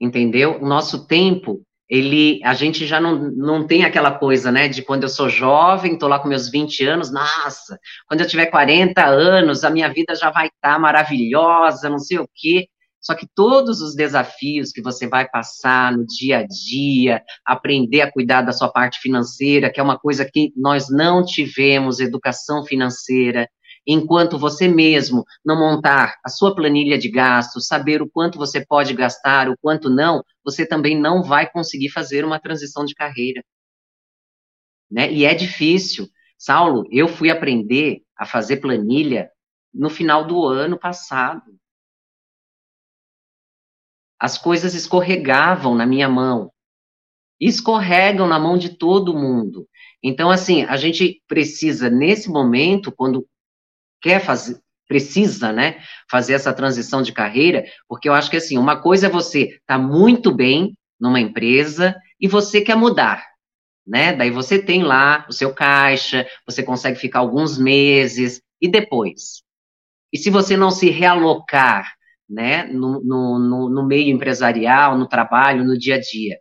Entendeu? O nosso tempo, ele, a gente já não, não tem aquela coisa, né, de quando eu sou jovem, tô lá com meus 20 anos, nossa, quando eu tiver 40 anos, a minha vida já vai estar tá maravilhosa, não sei o quê. Só que todos os desafios que você vai passar no dia a dia, aprender a cuidar da sua parte financeira, que é uma coisa que nós não tivemos educação financeira, enquanto você mesmo não montar a sua planilha de gastos, saber o quanto você pode gastar, o quanto não, você também não vai conseguir fazer uma transição de carreira. Né? E é difícil. Saulo, eu fui aprender a fazer planilha no final do ano passado as coisas escorregavam na minha mão. Escorregam na mão de todo mundo. Então, assim, a gente precisa, nesse momento, quando quer fazer, precisa, né, fazer essa transição de carreira, porque eu acho que, assim, uma coisa é você estar tá muito bem numa empresa e você quer mudar, né? Daí você tem lá o seu caixa, você consegue ficar alguns meses, e depois? E se você não se realocar né, no, no, no meio empresarial, no trabalho, no dia a dia.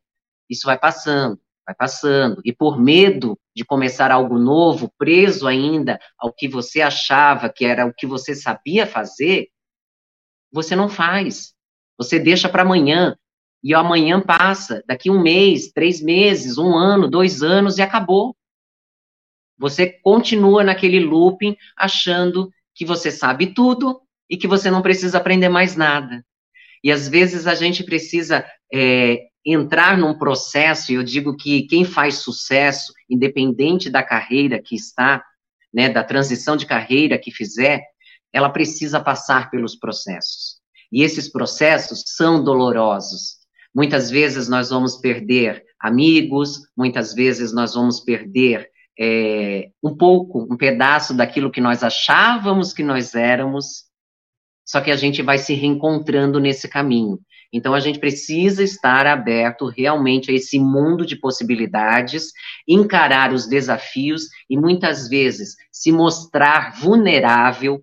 Isso vai passando, vai passando. E por medo de começar algo novo, preso ainda ao que você achava que era o que você sabia fazer, você não faz. Você deixa para amanhã. e amanhã passa, daqui um mês, três meses, um ano, dois anos e acabou. Você continua naquele looping achando que você sabe tudo e que você não precisa aprender mais nada. E às vezes a gente precisa é, entrar num processo, e eu digo que quem faz sucesso, independente da carreira que está, né, da transição de carreira que fizer, ela precisa passar pelos processos. E esses processos são dolorosos. Muitas vezes nós vamos perder amigos, muitas vezes nós vamos perder é, um pouco, um pedaço daquilo que nós achávamos que nós éramos, só que a gente vai se reencontrando nesse caminho. Então a gente precisa estar aberto realmente a esse mundo de possibilidades, encarar os desafios e muitas vezes se mostrar vulnerável,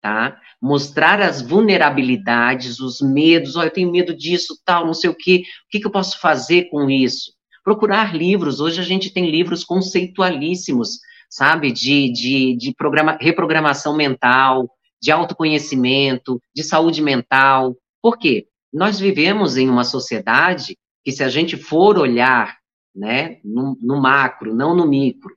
tá? Mostrar as vulnerabilidades, os medos, oh, eu tenho medo disso, tal, não sei o quê, o que, que eu posso fazer com isso? Procurar livros, hoje a gente tem livros conceitualíssimos, sabe, de, de, de programa, reprogramação mental, de autoconhecimento, de saúde mental. Por quê? Nós vivemos em uma sociedade que, se a gente for olhar né, no, no macro, não no micro,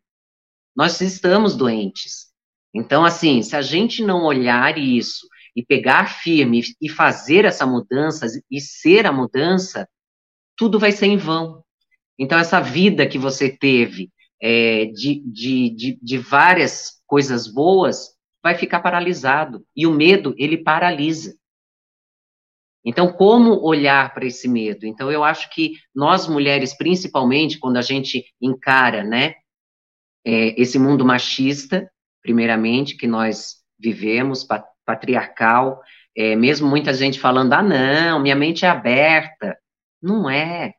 nós estamos doentes. Então, assim, se a gente não olhar isso e pegar firme e fazer essa mudança e ser a mudança, tudo vai ser em vão. Então, essa vida que você teve é, de, de, de, de várias coisas boas vai ficar paralisado. E o medo, ele paralisa. Então, como olhar para esse medo? Então, eu acho que nós mulheres, principalmente, quando a gente encara, né, é, esse mundo machista, primeiramente, que nós vivemos, patriarcal, é, mesmo muita gente falando, ah, não, minha mente é aberta. Não é.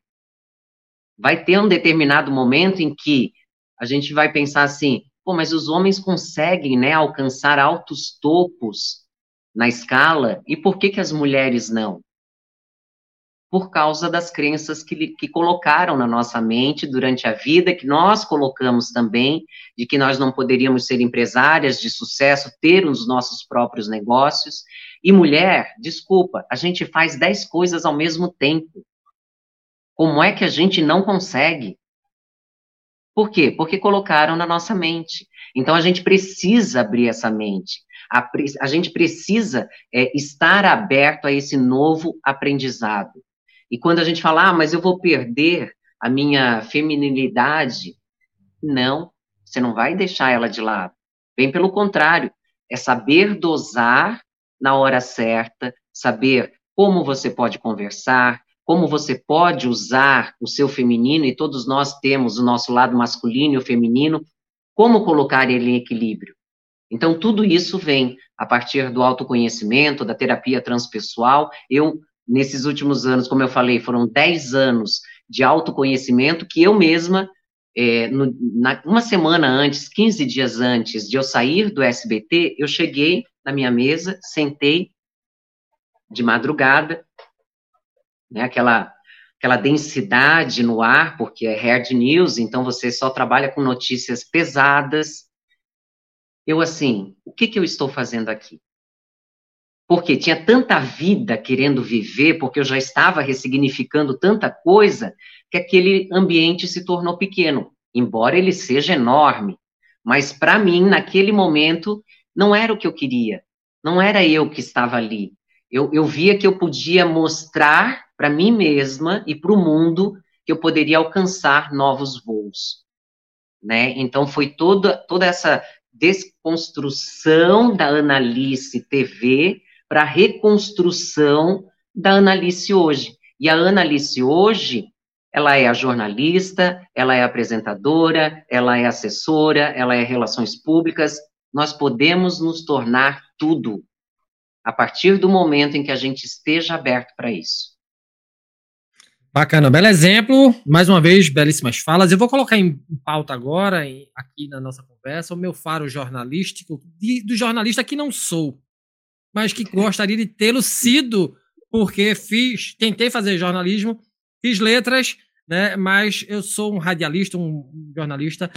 Vai ter um determinado momento em que a gente vai pensar assim, pô, mas os homens conseguem, né, alcançar altos topos na escala, e por que que as mulheres não? Por causa das crenças que, que colocaram na nossa mente durante a vida, que nós colocamos também, de que nós não poderíamos ser empresárias de sucesso, ter os nossos próprios negócios. E mulher, desculpa, a gente faz dez coisas ao mesmo tempo. Como é que a gente não consegue? Por quê? Porque colocaram na nossa mente. Então a gente precisa abrir essa mente. A, a gente precisa é, estar aberto a esse novo aprendizado. E quando a gente fala, ah, mas eu vou perder a minha feminilidade, não, você não vai deixar ela de lado. Bem pelo contrário, é saber dosar na hora certa, saber como você pode conversar, como você pode usar o seu feminino, e todos nós temos o nosso lado masculino e o feminino, como colocar ele em equilíbrio. Então, tudo isso vem a partir do autoconhecimento, da terapia transpessoal. Eu, nesses últimos anos, como eu falei, foram 10 anos de autoconhecimento que eu mesma, é, no, na, uma semana antes, 15 dias antes de eu sair do SBT, eu cheguei na minha mesa, sentei de madrugada né, aquela, aquela densidade no ar, porque é hard news, então você só trabalha com notícias pesadas. Eu, assim, o que, que eu estou fazendo aqui? Porque tinha tanta vida querendo viver, porque eu já estava ressignificando tanta coisa, que aquele ambiente se tornou pequeno, embora ele seja enorme. Mas para mim, naquele momento, não era o que eu queria. Não era eu que estava ali. Eu, eu via que eu podia mostrar para mim mesma e para o mundo que eu poderia alcançar novos voos. Né? Então foi toda, toda essa desconstrução da Analice TV para a reconstrução da Analice hoje. E a Analice hoje, ela é a jornalista, ela é apresentadora, ela é assessora, ela é relações públicas. Nós podemos nos tornar tudo a partir do momento em que a gente esteja aberto para isso. Bacana, belo exemplo. Mais uma vez, belíssimas falas. Eu vou colocar em pauta agora, em, aqui na nossa conversa, o meu faro jornalístico, de, do jornalista que não sou, mas que gostaria de tê-lo sido, porque fiz, tentei fazer jornalismo, fiz letras, né, mas eu sou um radialista, um jornalista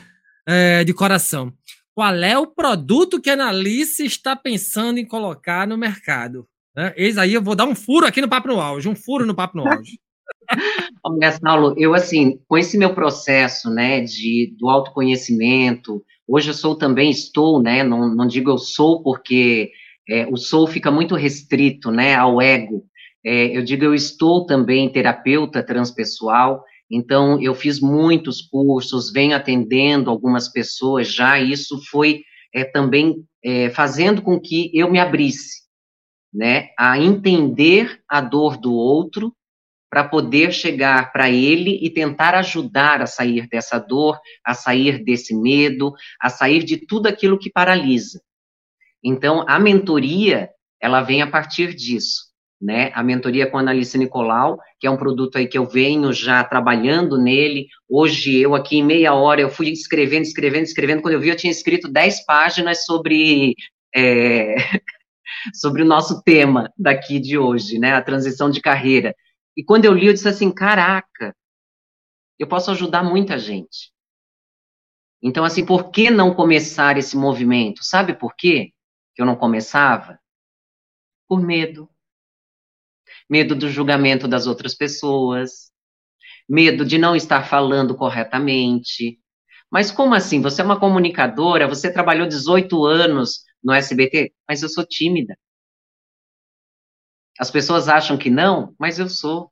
é, de coração. Qual é o produto que a Analice está pensando em colocar no mercado? Né? Eis aí, eu vou dar um furo aqui no Papo no Auge, um furo no Papo no Auge. Olha, Saulo, eu assim, com esse meu processo, né, de, do autoconhecimento, hoje eu sou também, estou, né, não, não digo eu sou porque é, o sou fica muito restrito, né, ao ego. É, eu digo eu estou também terapeuta transpessoal, então eu fiz muitos cursos, venho atendendo algumas pessoas já, e isso foi é, também é, fazendo com que eu me abrisse, né, a entender a dor do outro, para poder chegar para ele e tentar ajudar a sair dessa dor, a sair desse medo, a sair de tudo aquilo que paralisa. Então, a mentoria, ela vem a partir disso, né? A mentoria com a Analice Nicolau, que é um produto aí que eu venho já trabalhando nele. Hoje, eu aqui em meia hora, eu fui escrevendo, escrevendo, escrevendo. Quando eu vi, eu tinha escrito 10 páginas sobre... É, sobre o nosso tema daqui de hoje, né? A transição de carreira. E quando eu li, eu disse assim: caraca, eu posso ajudar muita gente. Então, assim, por que não começar esse movimento? Sabe por quê que eu não começava? Por medo. Medo do julgamento das outras pessoas, medo de não estar falando corretamente. Mas como assim? Você é uma comunicadora, você trabalhou 18 anos no SBT, mas eu sou tímida. As pessoas acham que não, mas eu sou.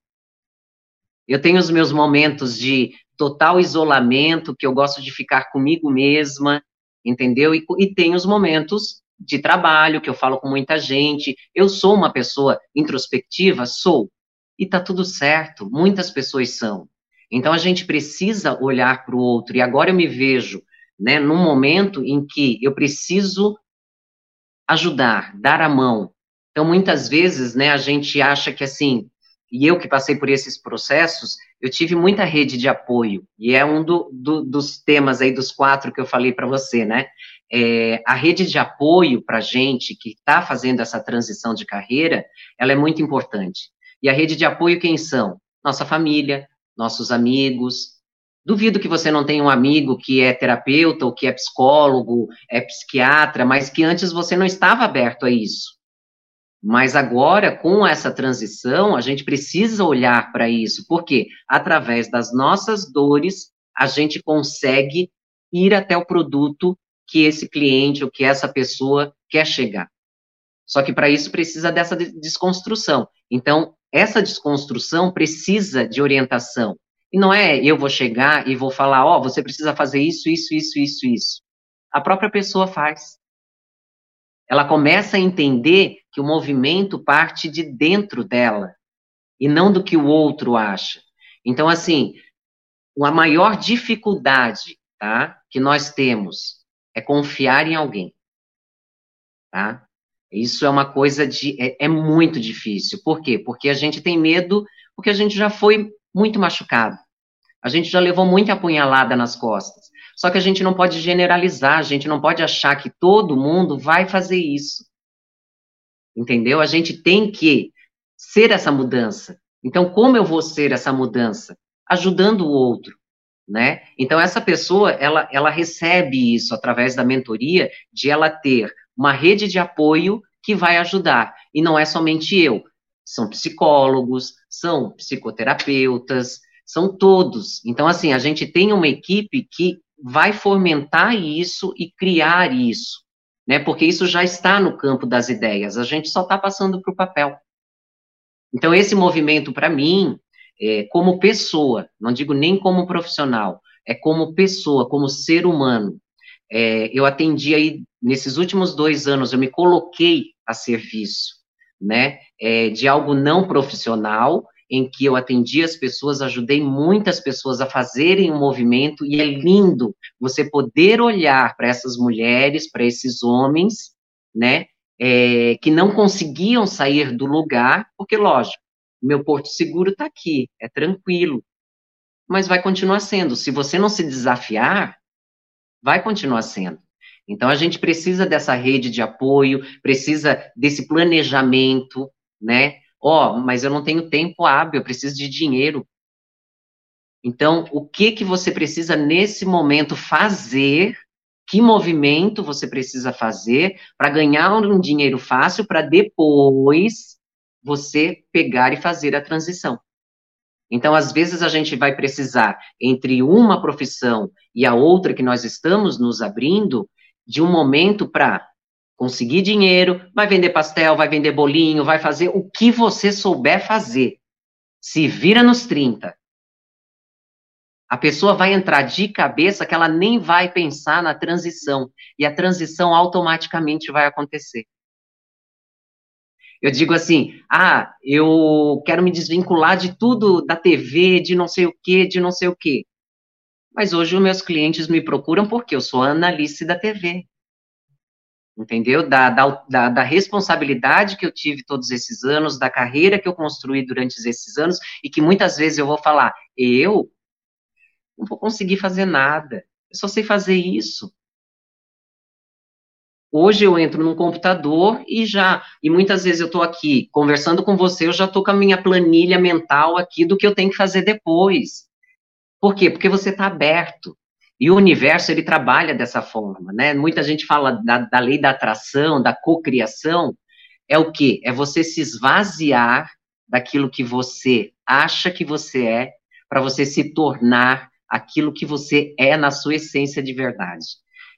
Eu tenho os meus momentos de total isolamento, que eu gosto de ficar comigo mesma, entendeu? E, e tenho os momentos de trabalho, que eu falo com muita gente. Eu sou uma pessoa introspectiva? Sou. E tá tudo certo, muitas pessoas são. Então a gente precisa olhar para o outro. E agora eu me vejo, né, num momento em que eu preciso ajudar, dar a mão, então, muitas vezes, né, a gente acha que assim, e eu que passei por esses processos, eu tive muita rede de apoio, e é um do, do, dos temas aí, dos quatro que eu falei para você, né? É, a rede de apoio para gente que está fazendo essa transição de carreira, ela é muito importante. E a rede de apoio quem são? Nossa família, nossos amigos. Duvido que você não tenha um amigo que é terapeuta ou que é psicólogo, é psiquiatra, mas que antes você não estava aberto a isso. Mas agora, com essa transição, a gente precisa olhar para isso, porque através das nossas dores, a gente consegue ir até o produto que esse cliente ou que essa pessoa quer chegar. Só que para isso precisa dessa desconstrução. Então, essa desconstrução precisa de orientação. E não é eu vou chegar e vou falar, ó, oh, você precisa fazer isso, isso, isso, isso, isso. A própria pessoa faz ela começa a entender que o movimento parte de dentro dela e não do que o outro acha. Então, assim, a maior dificuldade, tá, que nós temos é confiar em alguém, tá? Isso é uma coisa de é, é muito difícil. Por quê? Porque a gente tem medo, porque a gente já foi muito machucado. A gente já levou muita apunhalada nas costas. Só que a gente não pode generalizar, a gente não pode achar que todo mundo vai fazer isso. Entendeu? A gente tem que ser essa mudança. Então, como eu vou ser essa mudança? Ajudando o outro, né? Então, essa pessoa, ela, ela recebe isso através da mentoria, de ela ter uma rede de apoio que vai ajudar. E não é somente eu, são psicólogos, são psicoterapeutas, são todos. Então, assim, a gente tem uma equipe que vai fomentar isso e criar isso, né? Porque isso já está no campo das ideias, a gente só está passando para o papel. Então, esse movimento, para mim, é, como pessoa, não digo nem como profissional, é como pessoa, como ser humano. É, eu atendi aí, nesses últimos dois anos, eu me coloquei a serviço, né, é, de algo não profissional, em que eu atendi as pessoas, ajudei muitas pessoas a fazerem um movimento, e é lindo você poder olhar para essas mulheres, para esses homens, né, é, que não conseguiam sair do lugar, porque, lógico, meu porto seguro está aqui, é tranquilo, mas vai continuar sendo. Se você não se desafiar, vai continuar sendo. Então, a gente precisa dessa rede de apoio, precisa desse planejamento, né? Ó, oh, mas eu não tenho tempo hábil, eu preciso de dinheiro. Então, o que que você precisa nesse momento fazer? Que movimento você precisa fazer para ganhar um dinheiro fácil para depois você pegar e fazer a transição? Então, às vezes, a gente vai precisar, entre uma profissão e a outra que nós estamos nos abrindo, de um momento para conseguir dinheiro, vai vender pastel, vai vender bolinho, vai fazer o que você souber fazer. Se vira nos 30. A pessoa vai entrar de cabeça que ela nem vai pensar na transição. E a transição automaticamente vai acontecer. Eu digo assim: ah, eu quero me desvincular de tudo da TV, de não sei o quê, de não sei o quê. Mas hoje os meus clientes me procuram porque eu sou analista da TV. Entendeu? Da, da, da, da responsabilidade que eu tive todos esses anos, da carreira que eu construí durante esses anos, e que muitas vezes eu vou falar, eu não vou conseguir fazer nada, eu só sei fazer isso. Hoje eu entro no computador e já, e muitas vezes eu estou aqui conversando com você, eu já estou com a minha planilha mental aqui do que eu tenho que fazer depois. Por quê? Porque você está aberto. E o universo, ele trabalha dessa forma, né? Muita gente fala da, da lei da atração, da cocriação. É o quê? É você se esvaziar daquilo que você acha que você é, para você se tornar aquilo que você é na sua essência de verdade.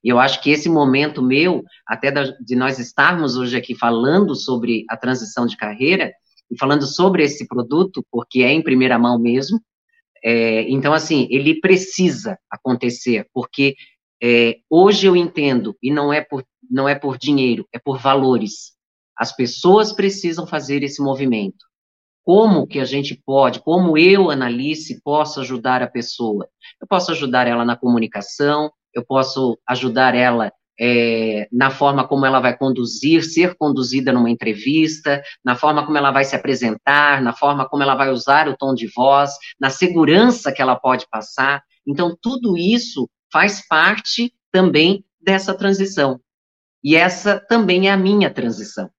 E eu acho que esse momento meu, até da, de nós estarmos hoje aqui falando sobre a transição de carreira, e falando sobre esse produto, porque é em primeira mão mesmo, é, então, assim, ele precisa acontecer, porque é, hoje eu entendo, e não é, por, não é por dinheiro, é por valores. As pessoas precisam fazer esse movimento. Como que a gente pode, como eu, Analice, posso ajudar a pessoa? Eu posso ajudar ela na comunicação, eu posso ajudar ela é, na forma como ela vai conduzir, ser conduzida numa entrevista, na forma como ela vai se apresentar, na forma como ela vai usar o tom de voz, na segurança que ela pode passar. Então, tudo isso faz parte também dessa transição. E essa também é a minha transição.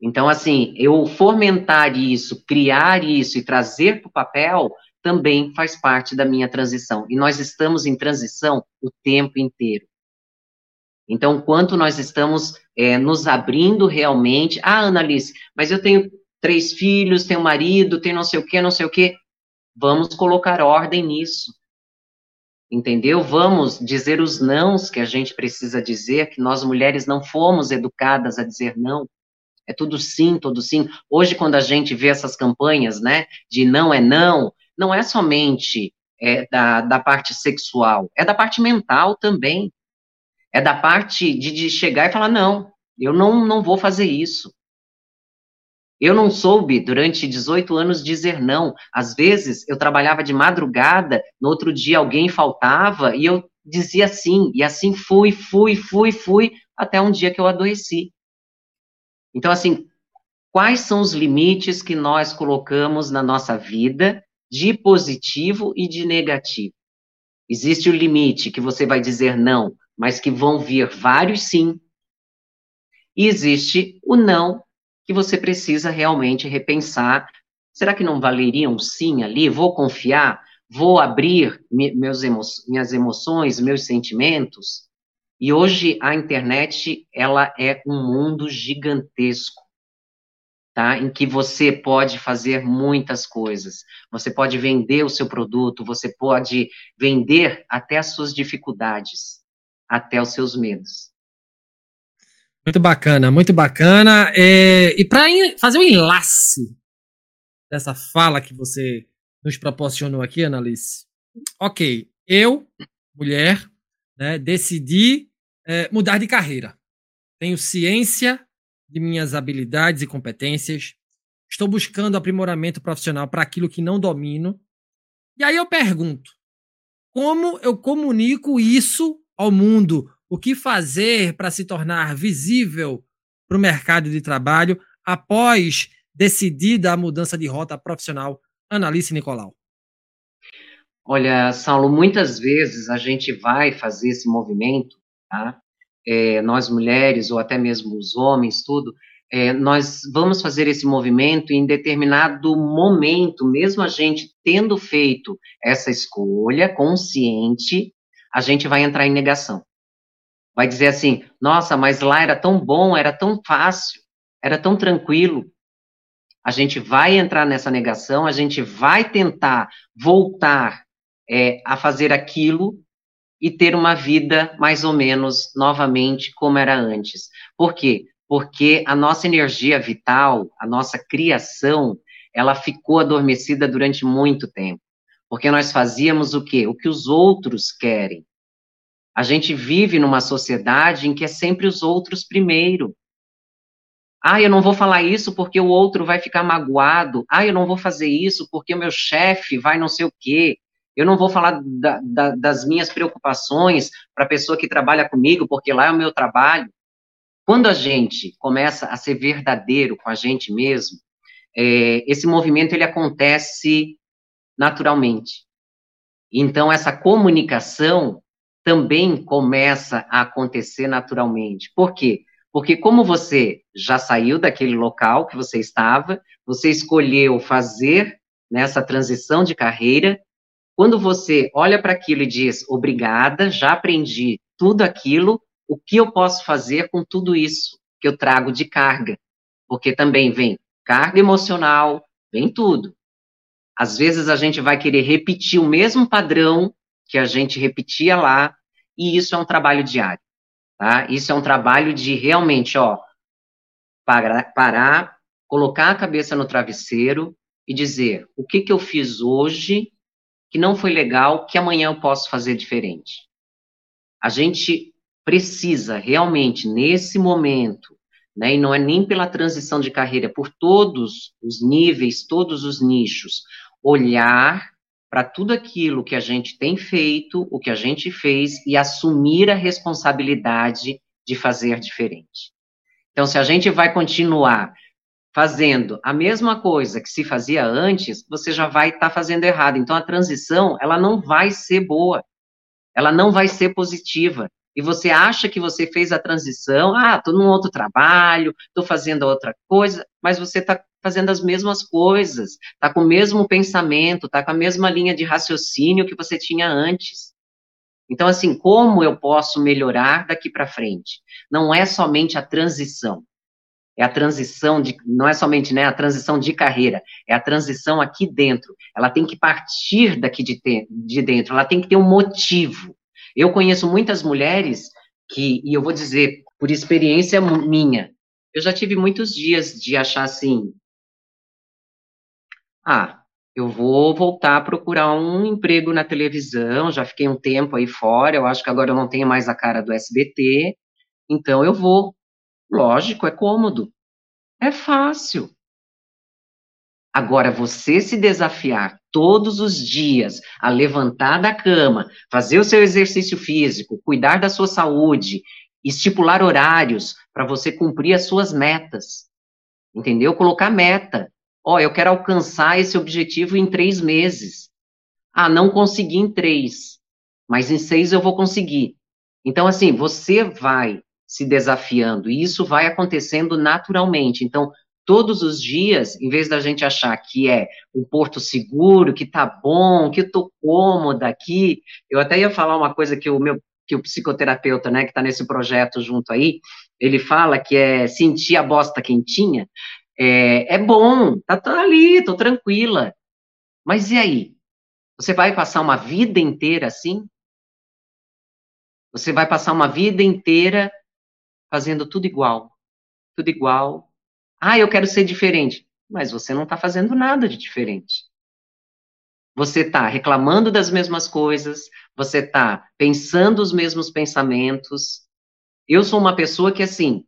Então, assim, eu fomentar isso, criar isso e trazer para o papel também faz parte da minha transição. E nós estamos em transição o tempo inteiro. Então, quanto nós estamos é, nos abrindo realmente. Ah, Annalise, mas eu tenho três filhos, tenho marido, tenho não sei o quê, não sei o quê. Vamos colocar ordem nisso. Entendeu? Vamos dizer os nãos que a gente precisa dizer, que nós mulheres não fomos educadas a dizer não. É tudo sim, tudo sim. Hoje, quando a gente vê essas campanhas, né, de não é não, não é somente é, da, da parte sexual, é da parte mental também. É da parte de, de chegar e falar, não, eu não, não vou fazer isso. Eu não soube, durante 18 anos, dizer não. Às vezes, eu trabalhava de madrugada, no outro dia alguém faltava, e eu dizia sim. E assim fui, fui, fui, fui, até um dia que eu adoeci. Então, assim, quais são os limites que nós colocamos na nossa vida de positivo e de negativo. Existe o limite que você vai dizer não, mas que vão vir vários sim. E existe o não que você precisa realmente repensar. Será que não valeria um sim ali? Vou confiar? Vou abrir meus emo minhas emoções, meus sentimentos? E hoje a internet, ela é um mundo gigantesco tá? Em que você pode fazer muitas coisas. Você pode vender o seu produto, você pode vender até as suas dificuldades, até os seus medos. Muito bacana, muito bacana. É, e para fazer um enlace dessa fala que você nos proporcionou aqui, Annalise. Ok, eu, mulher, né, decidi é, mudar de carreira. Tenho ciência de minhas habilidades e competências. Estou buscando aprimoramento profissional para aquilo que não domino. E aí eu pergunto: como eu comunico isso ao mundo? O que fazer para se tornar visível para o mercado de trabalho após decidida a mudança de rota profissional? Analice Nicolau. Olha, Saulo, muitas vezes a gente vai fazer esse movimento, tá? é, nós mulheres, ou até mesmo os homens, tudo, é, nós vamos fazer esse movimento em determinado momento, mesmo a gente tendo feito essa escolha consciente, a gente vai entrar em negação. Vai dizer assim: nossa, mas lá era tão bom, era tão fácil, era tão tranquilo. a gente vai entrar nessa negação, a gente vai tentar voltar é, a fazer aquilo e ter uma vida mais ou menos novamente como era antes. Por quê? Porque a nossa energia vital, a nossa criação, ela ficou adormecida durante muito tempo. Porque nós fazíamos o quê? O que os outros querem. A gente vive numa sociedade em que é sempre os outros primeiro. Ah, eu não vou falar isso porque o outro vai ficar magoado. Ah, eu não vou fazer isso porque o meu chefe vai não sei o quê. Eu não vou falar da, da, das minhas preocupações para a pessoa que trabalha comigo, porque lá é o meu trabalho. Quando a gente começa a ser verdadeiro com a gente mesmo, é, esse movimento ele acontece naturalmente. Então, essa comunicação também começa a acontecer naturalmente. Por quê? Porque como você já saiu daquele local que você estava, você escolheu fazer nessa transição de carreira, quando você olha para aquilo e diz, obrigada, já aprendi tudo aquilo, o que eu posso fazer com tudo isso que eu trago de carga? Porque também vem carga emocional, vem tudo. Às vezes a gente vai querer repetir o mesmo padrão que a gente repetia lá, e isso é um trabalho diário. Tá? Isso é um trabalho de realmente, ó, parar, parar, colocar a cabeça no travesseiro e dizer o que, que eu fiz hoje que não foi legal, que amanhã eu posso fazer diferente. A gente precisa realmente, nesse momento, né, e não é nem pela transição de carreira, por todos os níveis, todos os nichos, olhar para tudo aquilo que a gente tem feito, o que a gente fez e assumir a responsabilidade de fazer diferente. Então, se a gente vai continuar fazendo a mesma coisa que se fazia antes, você já vai estar tá fazendo errado. Então, a transição, ela não vai ser boa, ela não vai ser positiva. E você acha que você fez a transição, ah, estou num outro trabalho, estou fazendo outra coisa, mas você está fazendo as mesmas coisas, está com o mesmo pensamento, está com a mesma linha de raciocínio que você tinha antes. Então, assim, como eu posso melhorar daqui para frente? Não é somente a transição, é a transição de, não é somente né, a transição de carreira, é a transição aqui dentro. Ela tem que partir daqui de, te, de dentro, ela tem que ter um motivo. Eu conheço muitas mulheres que, e eu vou dizer por experiência minha, eu já tive muitos dias de achar assim, ah, eu vou voltar a procurar um emprego na televisão, já fiquei um tempo aí fora, eu acho que agora eu não tenho mais a cara do SBT, então eu vou. Lógico, é cômodo. É fácil. Agora, você se desafiar todos os dias a levantar da cama, fazer o seu exercício físico, cuidar da sua saúde, estipular horários para você cumprir as suas metas. Entendeu? Colocar meta. Ó, oh, eu quero alcançar esse objetivo em três meses. Ah, não consegui em três, mas em seis eu vou conseguir. Então, assim, você vai se desafiando e isso vai acontecendo naturalmente. Então, todos os dias, em vez da gente achar que é um porto seguro, que tá bom, que eu tô cômoda aqui, eu até ia falar uma coisa que o meu que o psicoterapeuta, né, que está nesse projeto junto aí, ele fala que é sentir a bosta quentinha. É, é bom, tá, tá ali, tô tranquila. Mas e aí? Você vai passar uma vida inteira assim? Você vai passar uma vida inteira fazendo tudo igual, tudo igual. Ah, eu quero ser diferente. Mas você não está fazendo nada de diferente. Você está reclamando das mesmas coisas, você está pensando os mesmos pensamentos. Eu sou uma pessoa que, assim,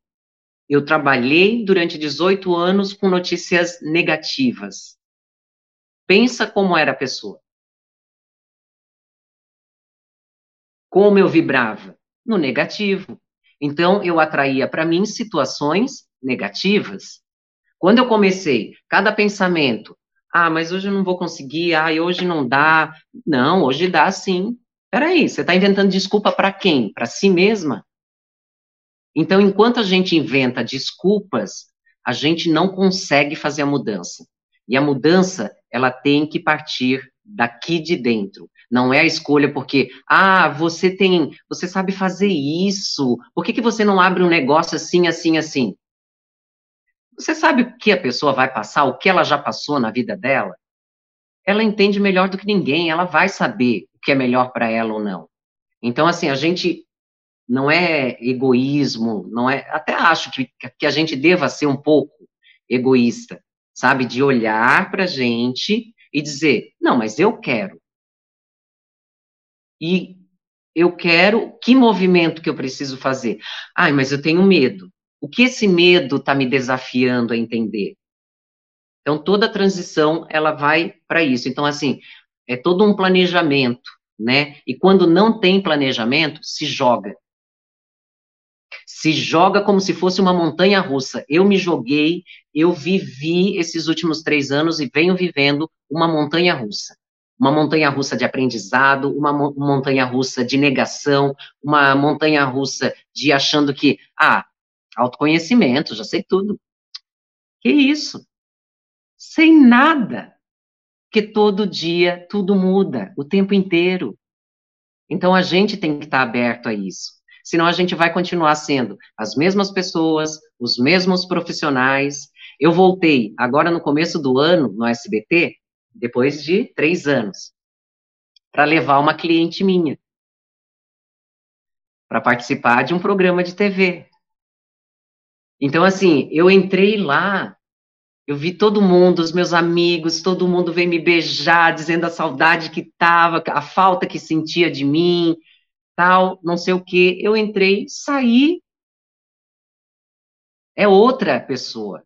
eu trabalhei durante 18 anos com notícias negativas. Pensa como era a pessoa. Como eu vibrava? No negativo. Então, eu atraía para mim situações negativas. Quando eu comecei, cada pensamento, ah, mas hoje eu não vou conseguir, ah, hoje não dá. Não, hoje dá sim. Peraí, você está inventando desculpa para quem? Para si mesma? Então, enquanto a gente inventa desculpas, a gente não consegue fazer a mudança. E a mudança, ela tem que partir daqui de dentro. Não é a escolha porque, ah, você tem, você sabe fazer isso. Por que, que você não abre um negócio assim, assim, assim? Você sabe o que a pessoa vai passar, o que ela já passou na vida dela? Ela entende melhor do que ninguém, ela vai saber o que é melhor para ela ou não. Então, assim, a gente não é egoísmo, não é. Até acho que, que a gente deva ser um pouco egoísta, sabe? De olhar para a gente e dizer: não, mas eu quero. E eu quero, que movimento que eu preciso fazer? Ai, mas eu tenho medo. O que esse medo está me desafiando a entender? Então, toda transição, ela vai para isso. Então, assim, é todo um planejamento, né? E quando não tem planejamento, se joga. Se joga como se fosse uma montanha russa. Eu me joguei, eu vivi esses últimos três anos e venho vivendo uma montanha russa uma montanha russa de aprendizado, uma montanha russa de negação, uma montanha russa de achando que, ah, autoconhecimento, já sei tudo. Que isso? Sem nada. Que todo dia tudo muda, o tempo inteiro. Então a gente tem que estar aberto a isso. Senão a gente vai continuar sendo as mesmas pessoas, os mesmos profissionais. Eu voltei agora no começo do ano no SBT depois de três anos, para levar uma cliente minha para participar de um programa de TV. Então, assim, eu entrei lá, eu vi todo mundo, os meus amigos, todo mundo veio me beijar, dizendo a saudade que tava, a falta que sentia de mim, tal, não sei o quê. Eu entrei, saí. É outra pessoa.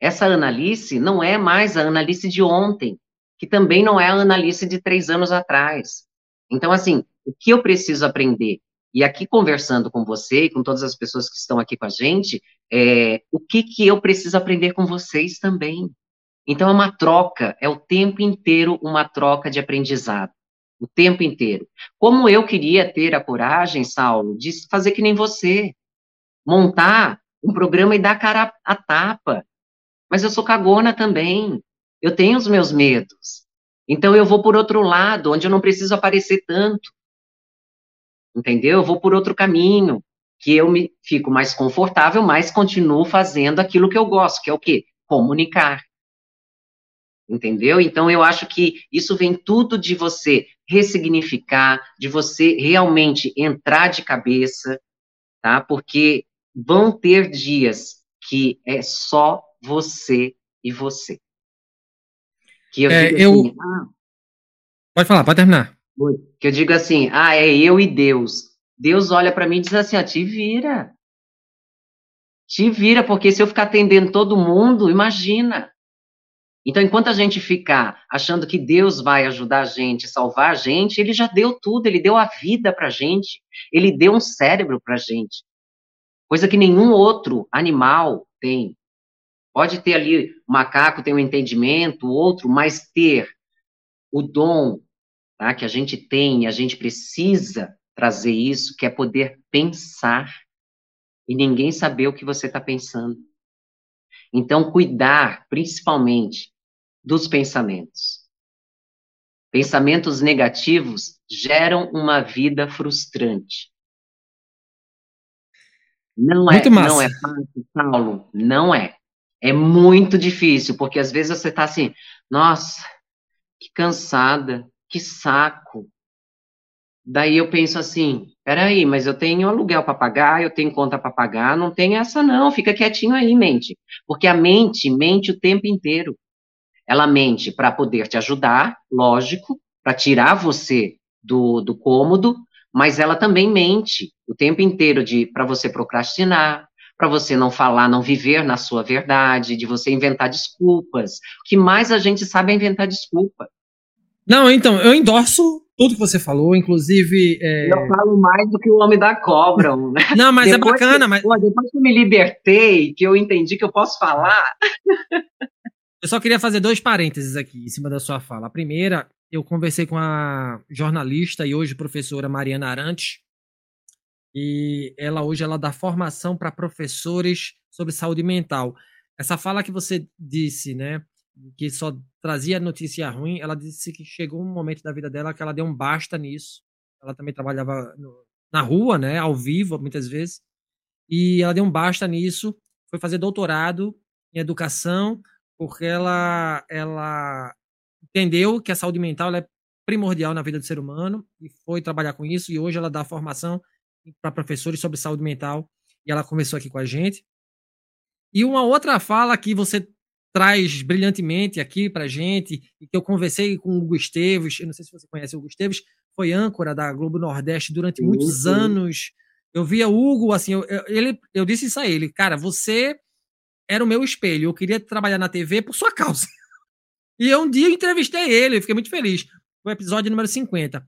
Essa Analice não é mais a Analice de ontem, que também não é a Analice de três anos atrás. Então, assim, o que eu preciso aprender? E aqui conversando com você e com todas as pessoas que estão aqui com a gente, é, o que, que eu preciso aprender com vocês também? Então, é uma troca, é o tempo inteiro uma troca de aprendizado. O tempo inteiro. Como eu queria ter a coragem, Saulo, de fazer que nem você. Montar um programa e dar cara a tapa mas eu sou cagona também. Eu tenho os meus medos. Então eu vou por outro lado, onde eu não preciso aparecer tanto. Entendeu? Eu vou por outro caminho, que eu me fico mais confortável, mas continuo fazendo aquilo que eu gosto, que é o quê? Comunicar. Entendeu? Então eu acho que isso vem tudo de você ressignificar, de você realmente entrar de cabeça, tá? Porque vão ter dias que é só você e você. Que eu é, digo eu... Assim, ah, pode falar, pode terminar. Que eu digo assim, ah, é eu e Deus. Deus olha para mim e diz assim, ó, te vira. Te vira, porque se eu ficar atendendo todo mundo, imagina. Então, enquanto a gente ficar achando que Deus vai ajudar a gente, salvar a gente, ele já deu tudo, ele deu a vida pra gente, ele deu um cérebro pra gente. Coisa que nenhum outro animal tem. Pode ter ali, o macaco tem um entendimento, o outro, mas ter o dom tá, que a gente tem, a gente precisa trazer isso, que é poder pensar e ninguém saber o que você está pensando. Então, cuidar, principalmente, dos pensamentos. Pensamentos negativos geram uma vida frustrante. Não é, não é fácil, Paulo, não é. É muito difícil, porque às vezes você tá assim, nossa, que cansada, que saco. Daí eu penso assim, peraí, mas eu tenho aluguel para pagar, eu tenho conta para pagar, não tem essa não, fica quietinho aí, mente. Porque a mente mente o tempo inteiro. Ela mente para poder te ajudar, lógico, para tirar você do, do cômodo, mas ela também mente o tempo inteiro de para você procrastinar, para você não falar, não viver na sua verdade, de você inventar desculpas. O que mais a gente sabe é inventar desculpa. Não, então, eu endorso tudo que você falou, inclusive. É... Eu falo mais do que o homem da cobra. Né? Não, mas é depois é bacana. Que, mas... Pô, depois que eu me libertei, que eu entendi que eu posso falar. eu só queria fazer dois parênteses aqui em cima da sua fala. A primeira, eu conversei com a jornalista e hoje professora Mariana Arantes, e ela hoje ela dá formação para professores sobre saúde mental. Essa fala que você disse, né, que só trazia notícia ruim, ela disse que chegou um momento da vida dela que ela deu um basta nisso. Ela também trabalhava no, na rua, né, ao vivo, muitas vezes. E ela deu um basta nisso, foi fazer doutorado em educação, porque ela, ela entendeu que a saúde mental é primordial na vida do ser humano e foi trabalhar com isso. E hoje ela dá formação para professores sobre saúde mental e ela começou aqui com a gente. E uma outra fala que você traz brilhantemente aqui para gente, e que eu conversei com o Hugo Esteves, eu não sei se você conhece o Hugo Esteves, foi âncora da Globo Nordeste durante muitos anos. Eu via o Hugo, assim, eu, eu, ele, eu disse isso a ele, cara, você era o meu espelho, eu queria trabalhar na TV por sua causa. E um dia eu entrevistei ele, eu fiquei muito feliz. Foi o episódio número 50.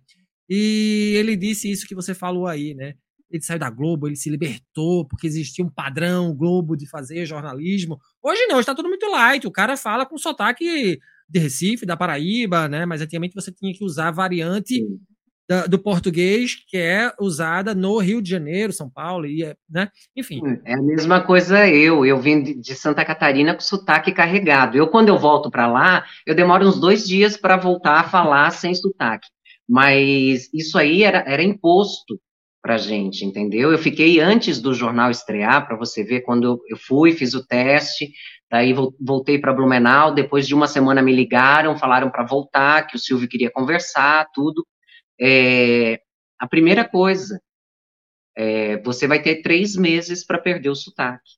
E ele disse isso que você falou aí, né? Ele saiu da Globo, ele se libertou, porque existia um padrão Globo de fazer jornalismo. Hoje não, está tudo muito light. O cara fala com sotaque de Recife, da Paraíba, né? Mas antigamente você tinha que usar a variante da, do português que é usada no Rio de Janeiro, São Paulo, e, né? Enfim. É a mesma coisa eu. Eu vim de Santa Catarina com sotaque carregado. Eu, quando eu volto para lá, eu demoro uns dois dias para voltar a falar sem sotaque. Mas isso aí era, era imposto para gente, entendeu? Eu fiquei antes do jornal estrear, para você ver, quando eu fui, fiz o teste, daí voltei para Blumenau, depois de uma semana me ligaram, falaram para voltar, que o Silvio queria conversar, tudo. É, a primeira coisa, é, você vai ter três meses para perder o sotaque.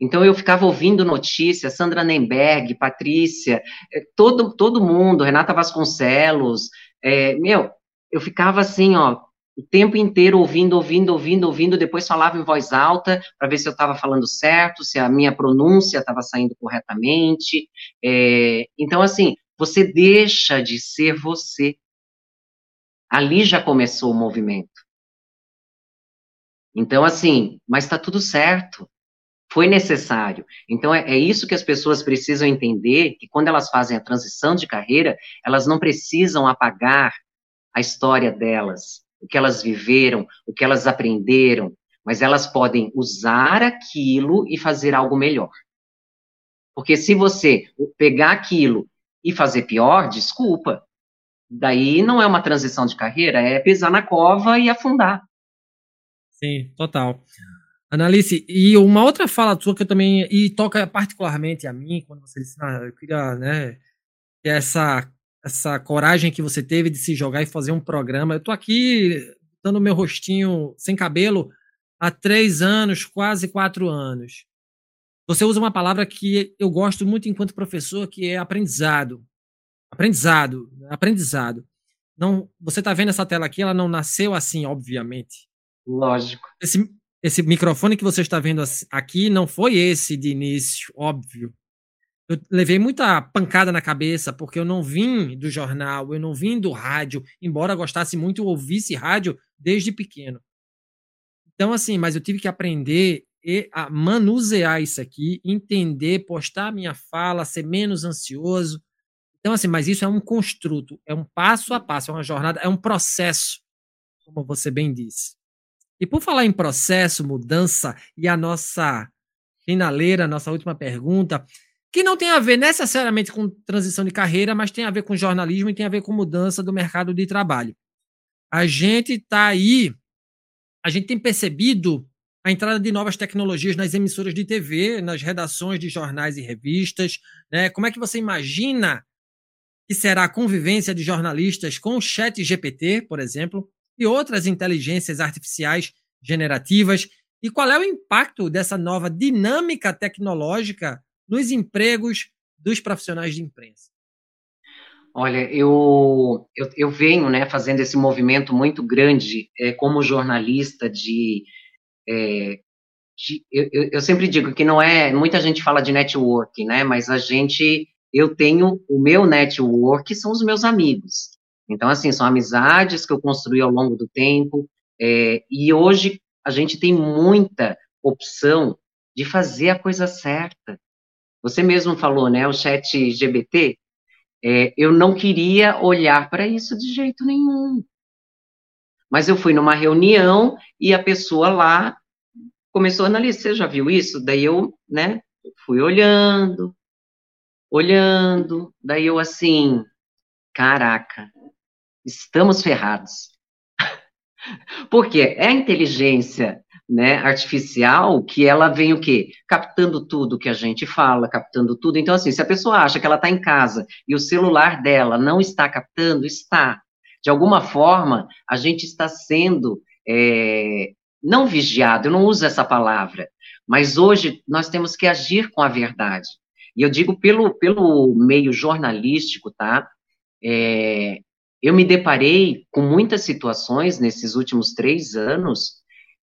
Então eu ficava ouvindo notícias, Sandra Nemberg, Patrícia, é, todo, todo mundo, Renata Vasconcelos, é, meu, eu ficava assim, ó, o tempo inteiro ouvindo, ouvindo, ouvindo, ouvindo, depois falava em voz alta para ver se eu estava falando certo, se a minha pronúncia estava saindo corretamente. É, então, assim, você deixa de ser você. Ali já começou o movimento. Então, assim, mas está tudo certo. Foi necessário. Então, é, é, isso que as pessoas precisam entender: que quando elas fazem a transição de carreira, elas não precisam apagar a história delas, o que elas viveram, o que elas aprenderam, mas elas podem usar aquilo e fazer algo melhor. Porque se você pegar aquilo e fazer pior, desculpa, Daí não é uma transição de carreira, é pisar na cova e afundar. Sim, total. Analice, e uma outra fala sua que eu também, e toca particularmente a mim, quando você disse, ah, eu queria, né, ter essa, essa coragem que você teve de se jogar e fazer um programa. Eu tô aqui dando meu rostinho sem cabelo há três anos, quase quatro anos. Você usa uma palavra que eu gosto muito enquanto professor, que é aprendizado. Aprendizado, aprendizado. Não, você está vendo essa tela aqui, ela não nasceu assim, obviamente. Lógico. Esse, esse microfone que você está vendo aqui não foi esse de início, óbvio. Eu levei muita pancada na cabeça, porque eu não vim do jornal, eu não vim do rádio, embora gostasse muito, eu ouvisse rádio desde pequeno. Então, assim, mas eu tive que aprender a manusear isso aqui, entender, postar a minha fala, ser menos ansioso, então, assim, mas isso é um construto, é um passo a passo, é uma jornada, é um processo, como você bem disse. E por falar em processo, mudança, e a nossa finaleira, a nossa última pergunta, que não tem a ver necessariamente com transição de carreira, mas tem a ver com jornalismo e tem a ver com mudança do mercado de trabalho. A gente está aí, a gente tem percebido a entrada de novas tecnologias nas emissoras de TV, nas redações de jornais e revistas. Né? Como é que você imagina que será a convivência de jornalistas com o chat GPT, por exemplo, e outras inteligências artificiais generativas, e qual é o impacto dessa nova dinâmica tecnológica nos empregos dos profissionais de imprensa? Olha, eu, eu, eu venho né, fazendo esse movimento muito grande é, como jornalista de, é, de eu, eu sempre digo que não é, muita gente fala de network, né, mas a gente eu tenho o meu network, são os meus amigos. Então, assim, são amizades que eu construí ao longo do tempo, é, e hoje a gente tem muita opção de fazer a coisa certa. Você mesmo falou, né, o chat GBT, é, eu não queria olhar para isso de jeito nenhum. Mas eu fui numa reunião e a pessoa lá começou a analisar, você já viu isso? Daí eu, né, fui olhando, olhando, daí eu assim, caraca, estamos ferrados. Porque é a inteligência né, artificial que ela vem o quê? Captando tudo que a gente fala, captando tudo. Então, assim, se a pessoa acha que ela está em casa e o celular dela não está captando, está. De alguma forma, a gente está sendo é, não vigiado, eu não uso essa palavra, mas hoje nós temos que agir com a verdade. E eu digo pelo, pelo meio jornalístico, tá? É, eu me deparei com muitas situações nesses últimos três anos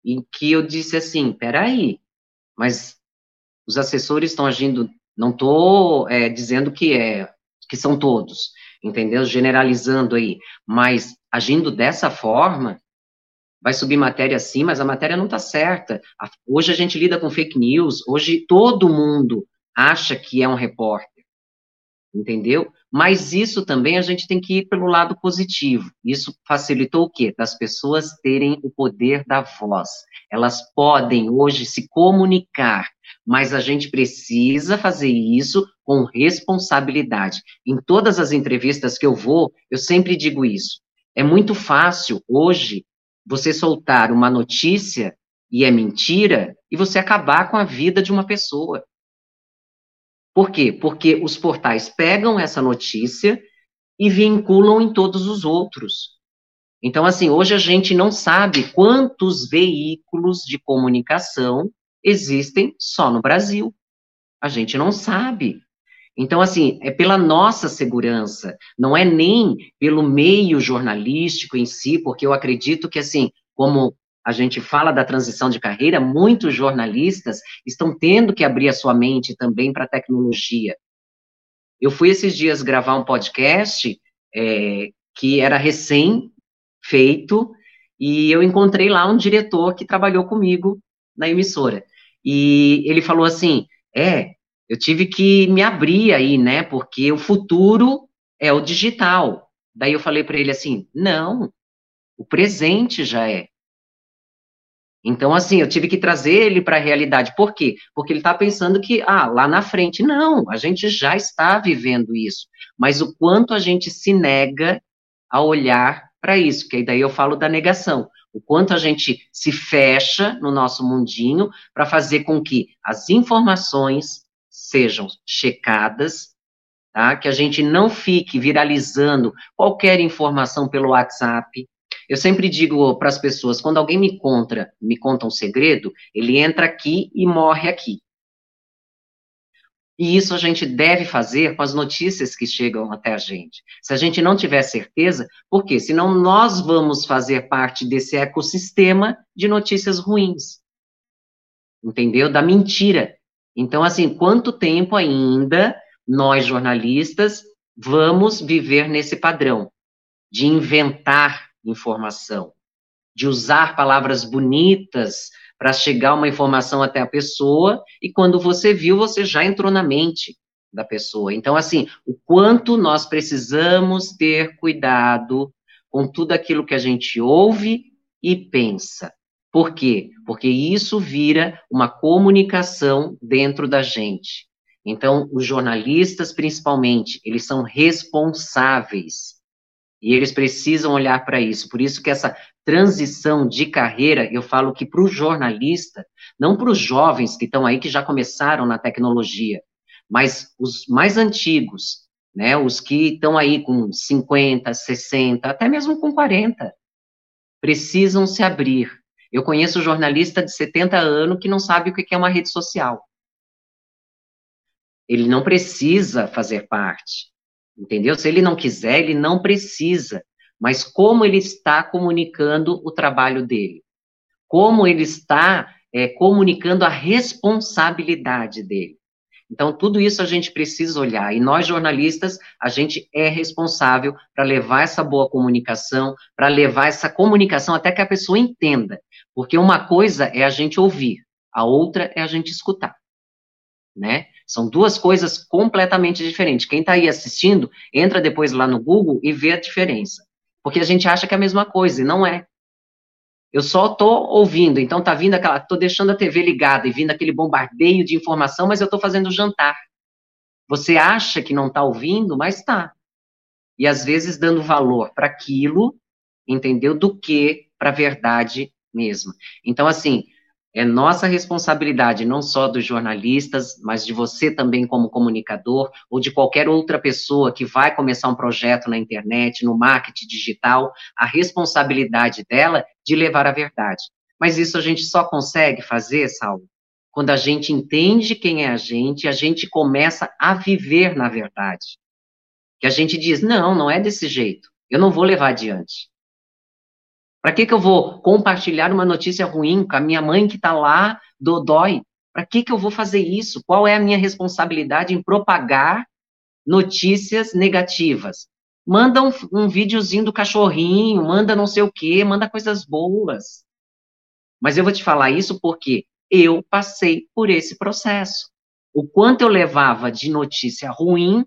em que eu disse assim, peraí, mas os assessores estão agindo, não estou é, dizendo que é que são todos, entendeu? Generalizando aí, mas agindo dessa forma, vai subir matéria sim, mas a matéria não está certa. Hoje a gente lida com fake news, hoje todo mundo acha que é um repórter, entendeu? Mas isso também a gente tem que ir pelo lado positivo. Isso facilitou o quê? Das pessoas terem o poder da voz. Elas podem hoje se comunicar, mas a gente precisa fazer isso com responsabilidade. Em todas as entrevistas que eu vou, eu sempre digo isso. É muito fácil hoje você soltar uma notícia e é mentira e você acabar com a vida de uma pessoa. Por quê? Porque os portais pegam essa notícia e vinculam em todos os outros. Então, assim, hoje a gente não sabe quantos veículos de comunicação existem só no Brasil. A gente não sabe. Então, assim, é pela nossa segurança, não é nem pelo meio jornalístico em si, porque eu acredito que, assim, como a gente fala da transição de carreira, muitos jornalistas estão tendo que abrir a sua mente também para a tecnologia. Eu fui esses dias gravar um podcast é, que era recém-feito, e eu encontrei lá um diretor que trabalhou comigo na emissora. E ele falou assim: é, eu tive que me abrir aí, né? Porque o futuro é o digital. Daí eu falei para ele assim: não, o presente já é. Então, assim, eu tive que trazer ele para a realidade. Por quê? Porque ele está pensando que, ah, lá na frente. Não, a gente já está vivendo isso. Mas o quanto a gente se nega a olhar para isso, que daí eu falo da negação. O quanto a gente se fecha no nosso mundinho para fazer com que as informações sejam checadas, tá? Que a gente não fique viralizando qualquer informação pelo WhatsApp, eu sempre digo para as pessoas, quando alguém me conta, me conta um segredo, ele entra aqui e morre aqui. E isso a gente deve fazer com as notícias que chegam até a gente. Se a gente não tiver certeza, por quê? Senão nós vamos fazer parte desse ecossistema de notícias ruins. Entendeu? Da mentira. Então, assim, quanto tempo ainda nós jornalistas vamos viver nesse padrão de inventar informação, de usar palavras bonitas para chegar uma informação até a pessoa, e quando você viu, você já entrou na mente da pessoa. Então, assim, o quanto nós precisamos ter cuidado com tudo aquilo que a gente ouve e pensa. Por quê? Porque isso vira uma comunicação dentro da gente. Então, os jornalistas, principalmente, eles são responsáveis e eles precisam olhar para isso. Por isso que essa transição de carreira, eu falo que para o jornalista, não para os jovens que estão aí, que já começaram na tecnologia, mas os mais antigos, né, os que estão aí com 50, 60, até mesmo com 40, precisam se abrir. Eu conheço jornalista de 70 anos que não sabe o que é uma rede social. Ele não precisa fazer parte. Entendeu? Se ele não quiser, ele não precisa. Mas como ele está comunicando o trabalho dele? Como ele está é, comunicando a responsabilidade dele? Então, tudo isso a gente precisa olhar. E nós, jornalistas, a gente é responsável para levar essa boa comunicação, para levar essa comunicação até que a pessoa entenda. Porque uma coisa é a gente ouvir, a outra é a gente escutar. Né? São duas coisas completamente diferentes. Quem está aí assistindo, entra depois lá no Google e vê a diferença. Porque a gente acha que é a mesma coisa, e não é. Eu só estou ouvindo, então tá vindo aquela. Estou deixando a TV ligada e vindo aquele bombardeio de informação, mas eu estou fazendo jantar. Você acha que não está ouvindo, mas está. E às vezes dando valor para aquilo, entendeu? Do que para a verdade mesma. Então, assim, É nossa responsabilidade, não só dos jornalistas, mas de você também como comunicador, ou de qualquer outra pessoa que vai começar um projeto na internet, no marketing digital, a responsabilidade dela de levar a verdade. Mas isso a gente só consegue fazer, Saulo, quando a gente entende quem é a gente, a gente começa a viver na verdade. Que a gente diz: não, não é desse jeito, eu não vou levar adiante. Para que, que eu vou compartilhar uma notícia ruim com a minha mãe que está lá, do dói? Para que, que eu vou fazer isso? Qual é a minha responsabilidade em propagar notícias negativas? Manda um, um videozinho do cachorrinho, manda não sei o quê, manda coisas boas. Mas eu vou te falar isso porque eu passei por esse processo. O quanto eu levava de notícia ruim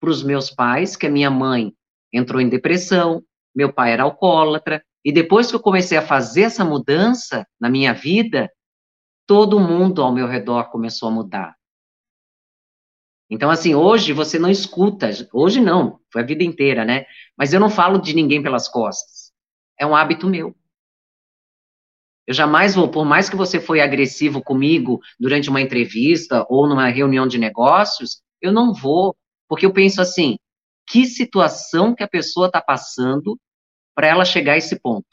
para os meus pais, que a minha mãe entrou em depressão, meu pai era alcoólatra, e depois que eu comecei a fazer essa mudança na minha vida, todo mundo ao meu redor começou a mudar. Então, assim, hoje você não escuta, hoje não, foi a vida inteira, né? Mas eu não falo de ninguém pelas costas. É um hábito meu. Eu jamais vou, por mais que você foi agressivo comigo durante uma entrevista ou numa reunião de negócios, eu não vou, porque eu penso assim, que situação que a pessoa está passando para ela chegar a esse ponto.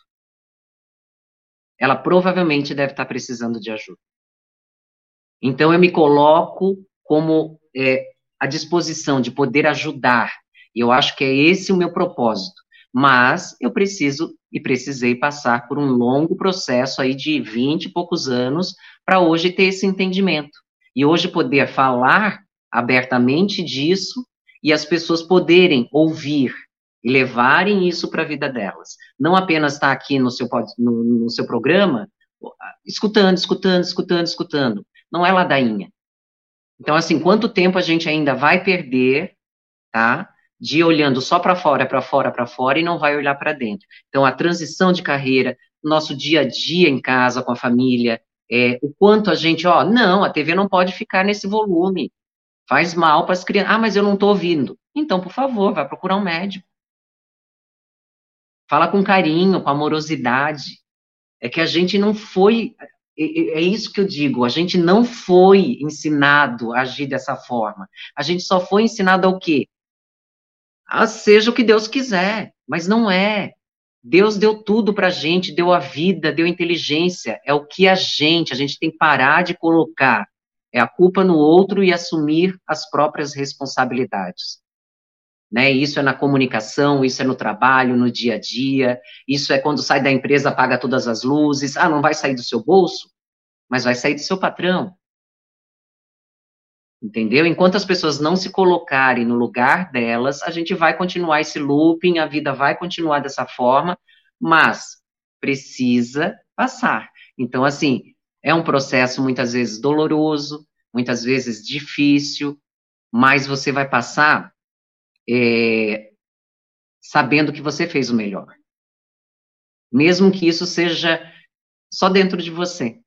Ela provavelmente deve estar precisando de ajuda. Então, eu me coloco como é, à disposição de poder ajudar. E eu acho que é esse o meu propósito. Mas eu preciso e precisei passar por um longo processo aí de 20 e poucos anos para hoje ter esse entendimento. E hoje poder falar abertamente disso e as pessoas poderem ouvir e levarem isso para a vida delas. Não apenas estar tá aqui no seu, no, no seu programa, escutando, escutando, escutando, escutando. Não é ladainha. Então, assim, quanto tempo a gente ainda vai perder, tá? De ir olhando só para fora, para fora, para fora e não vai olhar para dentro. Então, a transição de carreira, nosso dia a dia em casa com a família, é, o quanto a gente, ó, não, a TV não pode ficar nesse volume. Faz mal para as crianças. Ah, mas eu não estou ouvindo. Então, por favor, vai procurar um médico. Fala com carinho, com amorosidade. É que a gente não foi. É, é isso que eu digo, a gente não foi ensinado a agir dessa forma. A gente só foi ensinado ao quê? A seja o que Deus quiser, mas não é. Deus deu tudo para a gente, deu a vida, deu a inteligência. É o que a gente, a gente tem que parar de colocar é a culpa no outro e assumir as próprias responsabilidades né? Isso é na comunicação, isso é no trabalho, no dia a dia, isso é quando sai da empresa, apaga todas as luzes. Ah, não vai sair do seu bolso, mas vai sair do seu patrão. Entendeu? Enquanto as pessoas não se colocarem no lugar delas, a gente vai continuar esse looping, a vida vai continuar dessa forma, mas precisa passar. Então, assim, é um processo muitas vezes doloroso, muitas vezes difícil, mas você vai passar é, sabendo que você fez o melhor. Mesmo que isso seja só dentro de você.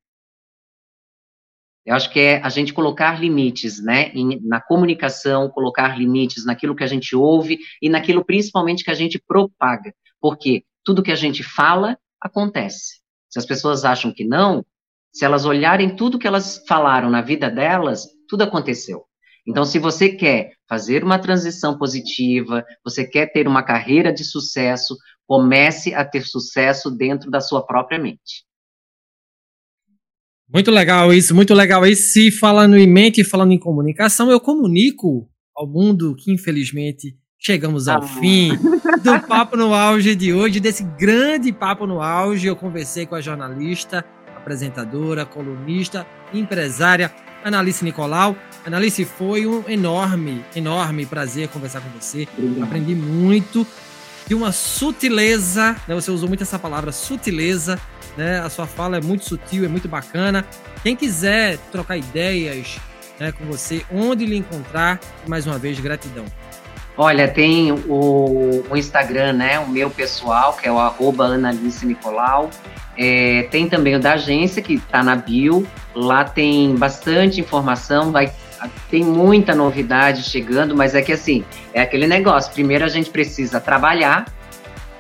Eu acho que é a gente colocar limites, né, em, na comunicação, colocar limites naquilo que a gente ouve e naquilo principalmente que a gente propaga. Porque tudo que a gente fala acontece. Se as pessoas acham que não, se elas olharem tudo que elas falaram na vida delas, tudo aconteceu. Então, se você quer fazer uma transição positiva, você quer ter uma carreira de sucesso, comece a ter sucesso dentro da sua própria mente. Muito legal isso, muito legal isso. E falando em mente e falando em comunicação, eu comunico ao mundo que, infelizmente, chegamos ao ah. fim do Papo no Auge de hoje, desse grande Papo no Auge. Eu conversei com a jornalista, apresentadora, colunista, empresária Analice Nicolau. Analice, foi um enorme, enorme prazer conversar com você. Obrigado. Aprendi muito de uma sutileza, né? Você usou muito essa palavra, sutileza, né? A sua fala é muito sutil, é muito bacana. Quem quiser trocar ideias né, com você, onde lhe encontrar, mais uma vez, gratidão. Olha, tem o, o Instagram, né? O meu pessoal, que é o arroba Analice Nicolau. É, tem também o da agência, que está na bio. Lá tem bastante informação, vai, tem muita novidade chegando, mas é que assim, é aquele negócio. Primeiro a gente precisa trabalhar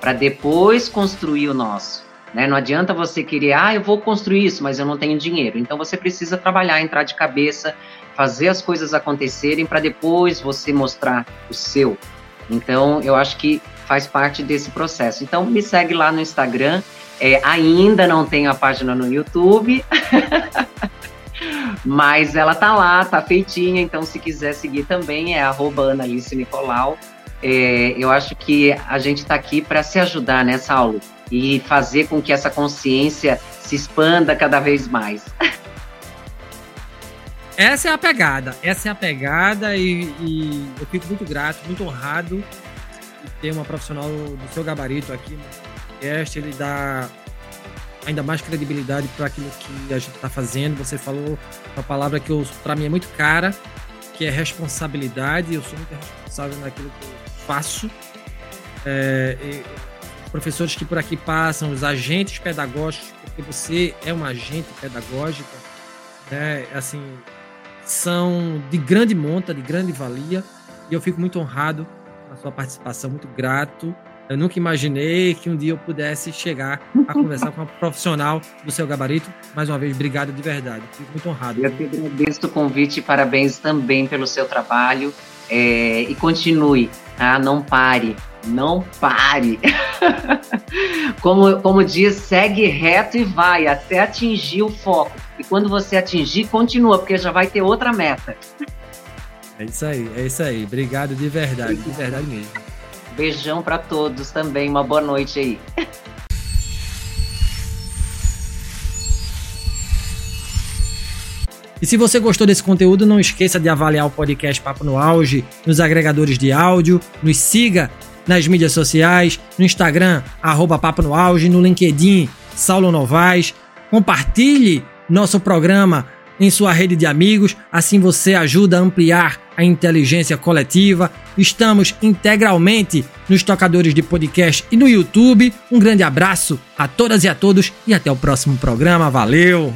para depois construir o nosso. Né? Não adianta você querer, ah, eu vou construir isso, mas eu não tenho dinheiro. Então você precisa trabalhar, entrar de cabeça, fazer as coisas acontecerem para depois você mostrar o seu. Então eu acho que faz parte desse processo. Então me segue lá no Instagram. É, ainda não tenho a página no YouTube. Mas ela tá lá, tá feitinha, então se quiser seguir também é arroba Analice Nicolau. É, eu acho que a gente está aqui para se ajudar, né, Saulo? E fazer com que essa consciência se expanda cada vez mais. Essa é a pegada, essa é a pegada e, e eu fico muito grato, muito honrado de ter uma profissional do seu gabarito aqui no podcast. Ele dá ainda mais credibilidade para aquilo que a gente está fazendo. Você falou uma palavra que para mim é muito cara, que é responsabilidade. Eu sou muito responsável naquilo que eu faço. É, os professores que por aqui passam, os agentes pedagógicos, porque você é um agente pedagógico, né? Assim, são de grande monta, de grande valia, e eu fico muito honrado com a sua participação, muito grato. Eu nunca imaginei que um dia eu pudesse chegar a conversar com uma profissional do seu gabarito. Mais uma vez, obrigado de verdade. Fico muito honrado. Eu te agradeço o convite e parabéns também pelo seu trabalho. É, e continue, tá? Não pare, não pare. como, como diz, segue reto e vai até atingir o foco. E quando você atingir, continua, porque já vai ter outra meta. É isso aí, é isso aí. Obrigado de verdade, de verdade mesmo. Beijão para todos também, uma boa noite aí. E se você gostou desse conteúdo, não esqueça de avaliar o podcast Papo no Auge nos agregadores de áudio, nos siga nas mídias sociais, no Instagram, arroba Papo no Auge, no LinkedIn, Saulo Novaes. Compartilhe nosso programa em sua rede de amigos, assim você ajuda a ampliar a inteligência coletiva. Estamos integralmente nos tocadores de podcast e no YouTube. Um grande abraço a todas e a todos e até o próximo programa. Valeu!